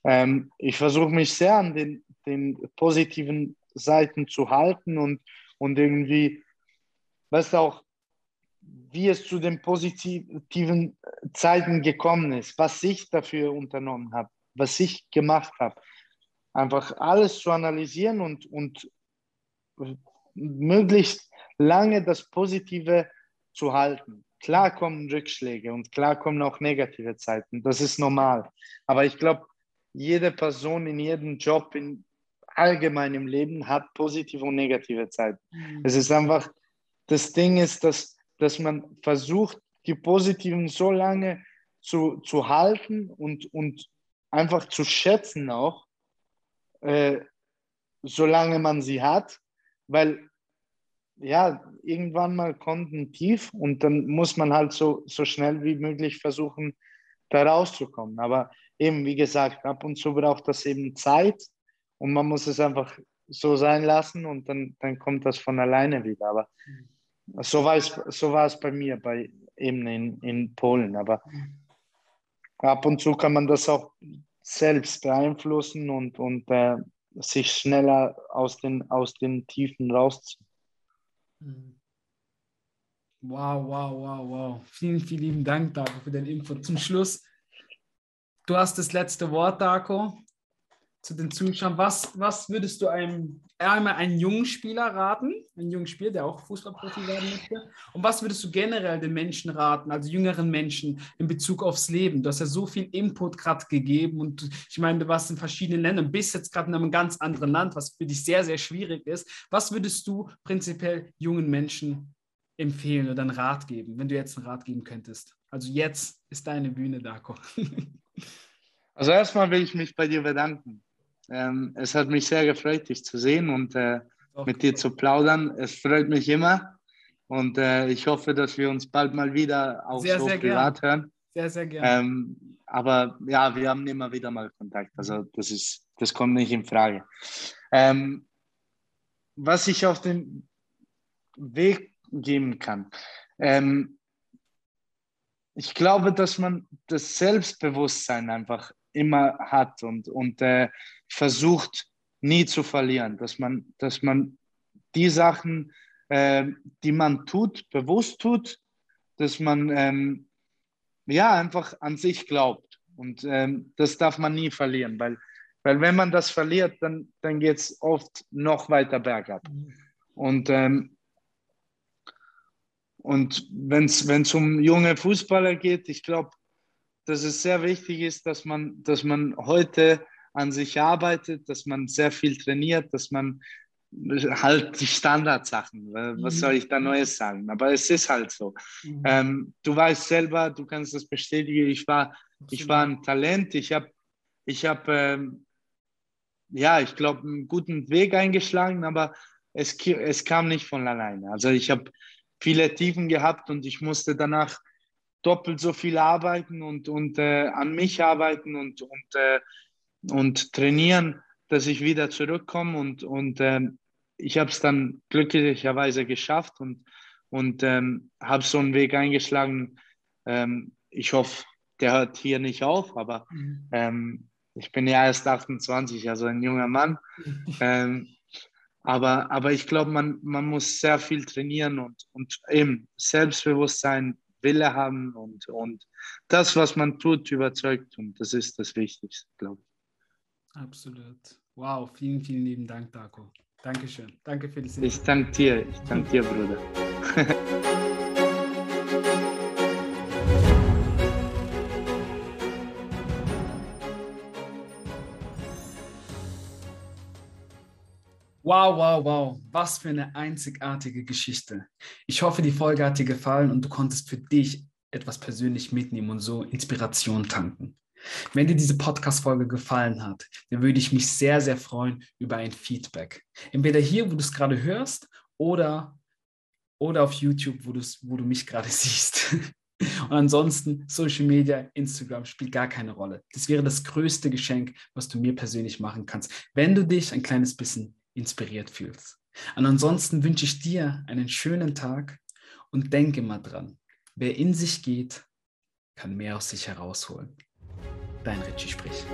Ähm, ich versuche mich sehr an den, den positiven Seiten zu halten und, und irgendwie weißt du auch, wie es zu den positiven Zeiten gekommen ist, was ich dafür unternommen habe, was ich gemacht habe. Einfach alles zu analysieren und, und möglichst lange das Positive zu halten. klar kommen Rückschläge und klar kommen auch negative Zeiten. Das ist normal. Aber ich glaube, jede Person in jedem Job, in allgemein im Leben hat positive und negative Zeiten. Mhm. Es ist einfach, das Ding ist, dass, dass man versucht, die positiven so lange zu, zu halten und, und einfach zu schätzen auch, äh, solange man sie hat, weil ja, irgendwann mal kommt ein Tief und dann muss man halt so, so schnell wie möglich versuchen, da rauszukommen. Aber eben, wie gesagt, ab und zu braucht das eben Zeit und man muss es einfach so sein lassen und dann, dann kommt das von alleine wieder. Aber so war es, so war es bei mir, bei eben in, in Polen. Aber ab und zu kann man das auch selbst beeinflussen und, und äh, sich schneller aus den, aus den Tiefen rausziehen. Wow, wow, wow, wow. Vielen, vielen lieben Dank, Darko, für den Info. Zum Schluss, du hast das letzte Wort, Darko, zu den Zuschauern. Was, was würdest du einem, einmal einen jungen Spieler raten, einen jungen Spieler, der auch Fußballprofi werden möchte? Und was würdest du generell den Menschen raten, also jüngeren Menschen in Bezug aufs Leben? Du hast ja so viel Input gerade gegeben und ich meine, du warst in verschiedenen Ländern, bist jetzt gerade in einem ganz anderen Land, was für dich sehr, sehr schwierig ist. Was würdest du prinzipiell jungen Menschen empfehlen oder einen Rat geben, wenn du jetzt einen Rat geben könntest? Also jetzt ist deine Bühne, Darko. Also erstmal will ich mich bei dir bedanken. Ähm, es hat mich sehr gefreut, dich zu sehen und äh, mit dir zu plaudern. Es freut mich immer und äh, ich hoffe, dass wir uns bald mal wieder auch sehr, so sehr privat gern. hören. Sehr, sehr gerne. Ähm, aber ja, wir haben immer wieder mal Kontakt. Also das ist, das kommt nicht in Frage. Ähm, was ich auf den Weg geben kann. Ähm, ich glaube, dass man das Selbstbewusstsein einfach immer hat und, und äh, versucht nie zu verlieren, dass man, dass man die Sachen, äh, die man tut, bewusst tut, dass man ähm, ja einfach an sich glaubt. Und ähm, das darf man nie verlieren, weil, weil wenn man das verliert, dann, dann geht es oft noch weiter bergab. Und, ähm, und wenn es um junge Fußballer geht, ich glaube, dass es sehr wichtig ist, dass man, dass man heute an sich arbeitet, dass man sehr viel trainiert, dass man halt die Standardsachen, was soll ich da mhm. Neues sagen? Aber es ist halt so. Mhm. Ähm, du weißt selber, du kannst das bestätigen, ich war, ich war ein Talent, ich habe, ich habe, ähm, ja, ich glaube, einen guten Weg eingeschlagen, aber es, es kam nicht von alleine. Also ich habe viele Tiefen gehabt und ich musste danach doppelt so viel arbeiten und, und äh, an mich arbeiten und, und, äh, und trainieren, dass ich wieder zurückkomme. Und, und äh, ich habe es dann glücklicherweise geschafft und, und ähm, habe so einen Weg eingeschlagen. Ähm, ich hoffe, der hört hier nicht auf, aber mhm. ähm, ich bin ja erst 28, also ein junger Mann. ähm, aber, aber ich glaube, man, man muss sehr viel trainieren und, und eben Selbstbewusstsein Wille haben und, und das, was man tut, überzeugt. Und das ist das Wichtigste, glaube ich. Absolut. Wow, vielen, vielen lieben Dank, Darko. Dankeschön. Danke für das Ich danke dir. Ich danke dir, Bruder. Wow, wow, wow. Was für eine einzigartige Geschichte. Ich hoffe, die Folge hat dir gefallen und du konntest für dich etwas persönlich mitnehmen und so Inspiration tanken. Wenn dir diese Podcast-Folge gefallen hat, dann würde ich mich sehr, sehr freuen über ein Feedback. Entweder hier, wo du es gerade hörst, oder, oder auf YouTube, wo, wo du mich gerade siehst. Und ansonsten Social Media, Instagram spielt gar keine Rolle. Das wäre das größte Geschenk, was du mir persönlich machen kannst, wenn du dich ein kleines bisschen inspiriert fühlst. Und ansonsten wünsche ich dir einen schönen Tag und denke mal dran, wer in sich geht, kann mehr aus sich herausholen dein Richie Sprich.